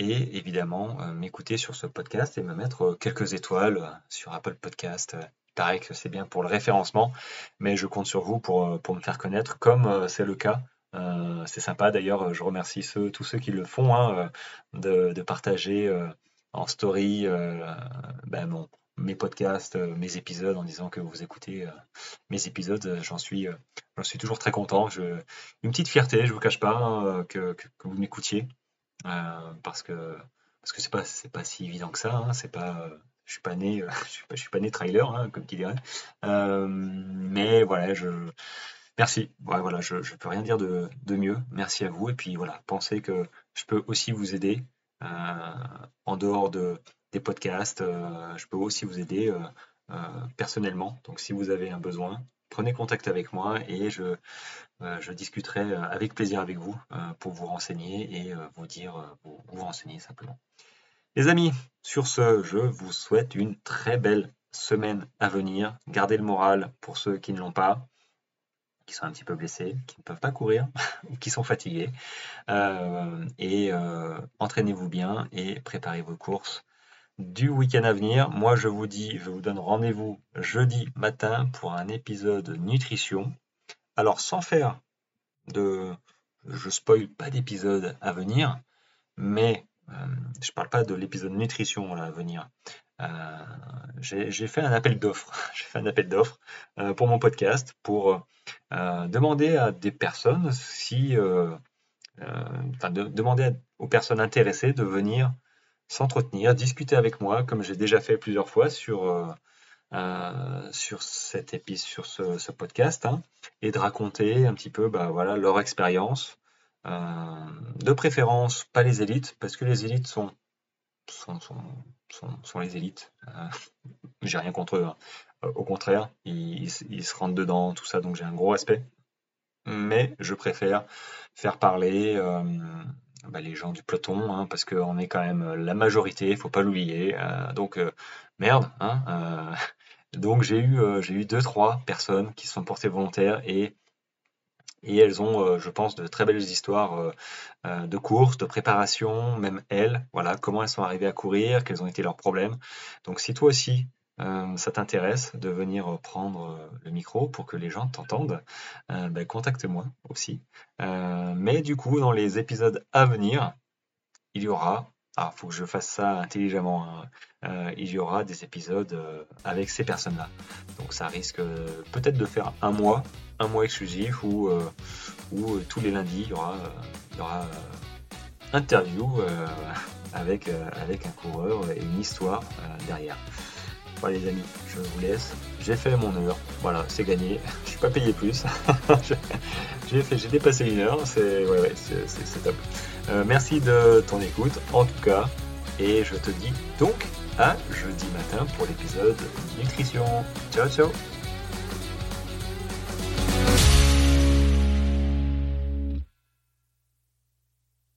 et évidemment m'écouter sur ce podcast et me mettre quelques étoiles sur Apple Podcast, paraît que c'est bien pour le référencement, mais je compte sur vous pour, euh, pour me faire connaître, comme euh, c'est le cas. Euh, c'est sympa d'ailleurs, je remercie tous ceux qui le font, hein, de, partager en story ben, mes podcasts, mes épisodes en disant que vous écoutez mes épisodes. J'en suis, suis toujours très content. Je, une petite fierté, je vous cache pas, hein, que, que, vous m'écoutiez, parce que parce que pas pas si évident que ça. Hein, c'est pas je suis pas né, euh, je suis pas, né trailer, hein, comme tu dirais. Euh, mais voilà, je merci. voilà, je, ne peux rien dire de, mieux. Merci à vous. Et puis voilà, pensez que je peux aussi vous aider euh, en dehors de, des podcasts. je peux aussi vous aider personnellement. Donc si vous avez un besoin, prenez contact avec moi et je, je discuterai avec plaisir avec vous pour vous renseigner et vous dire, vous renseigner simplement. Les amis, sur ce, je vous souhaite une très belle semaine à venir. Gardez le moral pour ceux qui ne l'ont pas, qui sont un petit peu blessés, qui ne peuvent pas courir ou qui sont fatigués. Euh, et euh, entraînez-vous bien et préparez vos courses du week-end à venir. Moi, je vous dis, je vous donne rendez-vous jeudi matin pour un épisode nutrition. Alors, sans faire de... Je spoil pas d'épisode à venir, mais je ne parle pas de l'épisode nutrition à venir. Euh, j'ai fait un appel d'offres. j'ai fait un appel d'offres euh, pour mon podcast pour demander à des personnes si, enfin, demander aux personnes intéressées de venir s'entretenir, discuter avec moi, comme j'ai déjà fait plusieurs fois sur sur cet épisode, sur ce, podcast, hein, et de raconter un petit peu, bah, voilà, leur expérience, euh, de préférence, pas les élites, parce que les élites sont, sont, sont, les élites. Euh, j'ai rien contre eux. Hein. Euh, au contraire, ils, se rentrent dedans, tout ça, donc j'ai un gros respect. Mais je préfère faire parler bah, les gens du peloton, hein, parce qu'on est quand même la majorité, faut pas l'oublier. donc, merde, hein, Donc j'ai eu, j'ai eu deux, trois personnes qui se sont portées volontaires et et elles ont, je pense, de très belles histoires de course, de préparation, même elles, voilà, comment elles sont arrivées à courir, quels ont été leurs problèmes. Donc si toi aussi, euh, ça t'intéresse de venir prendre euh, le micro pour que les gens t'entendent, euh, ben, contacte-moi aussi. mais du coup, dans les épisodes à venir, il y aura, ah, faut que je fasse ça intelligemment, hein, il y aura des épisodes avec ces personnes-là. Donc ça risque peut-être de faire un mois, un mois exclusif où, tous les lundis, il y aura, il y aura interview avec, avec un coureur et une histoire derrière. Voilà les amis, je vous laisse. J'ai fait mon heure. Voilà, c'est gagné. Je suis pas payé plus. j'ai fait, j'ai dépassé une heure. C'est ouais, c'est top. Euh, merci de ton écoute, en tout cas. Et je te dis donc à jeudi matin pour l'épisode nutrition. Ciao ciao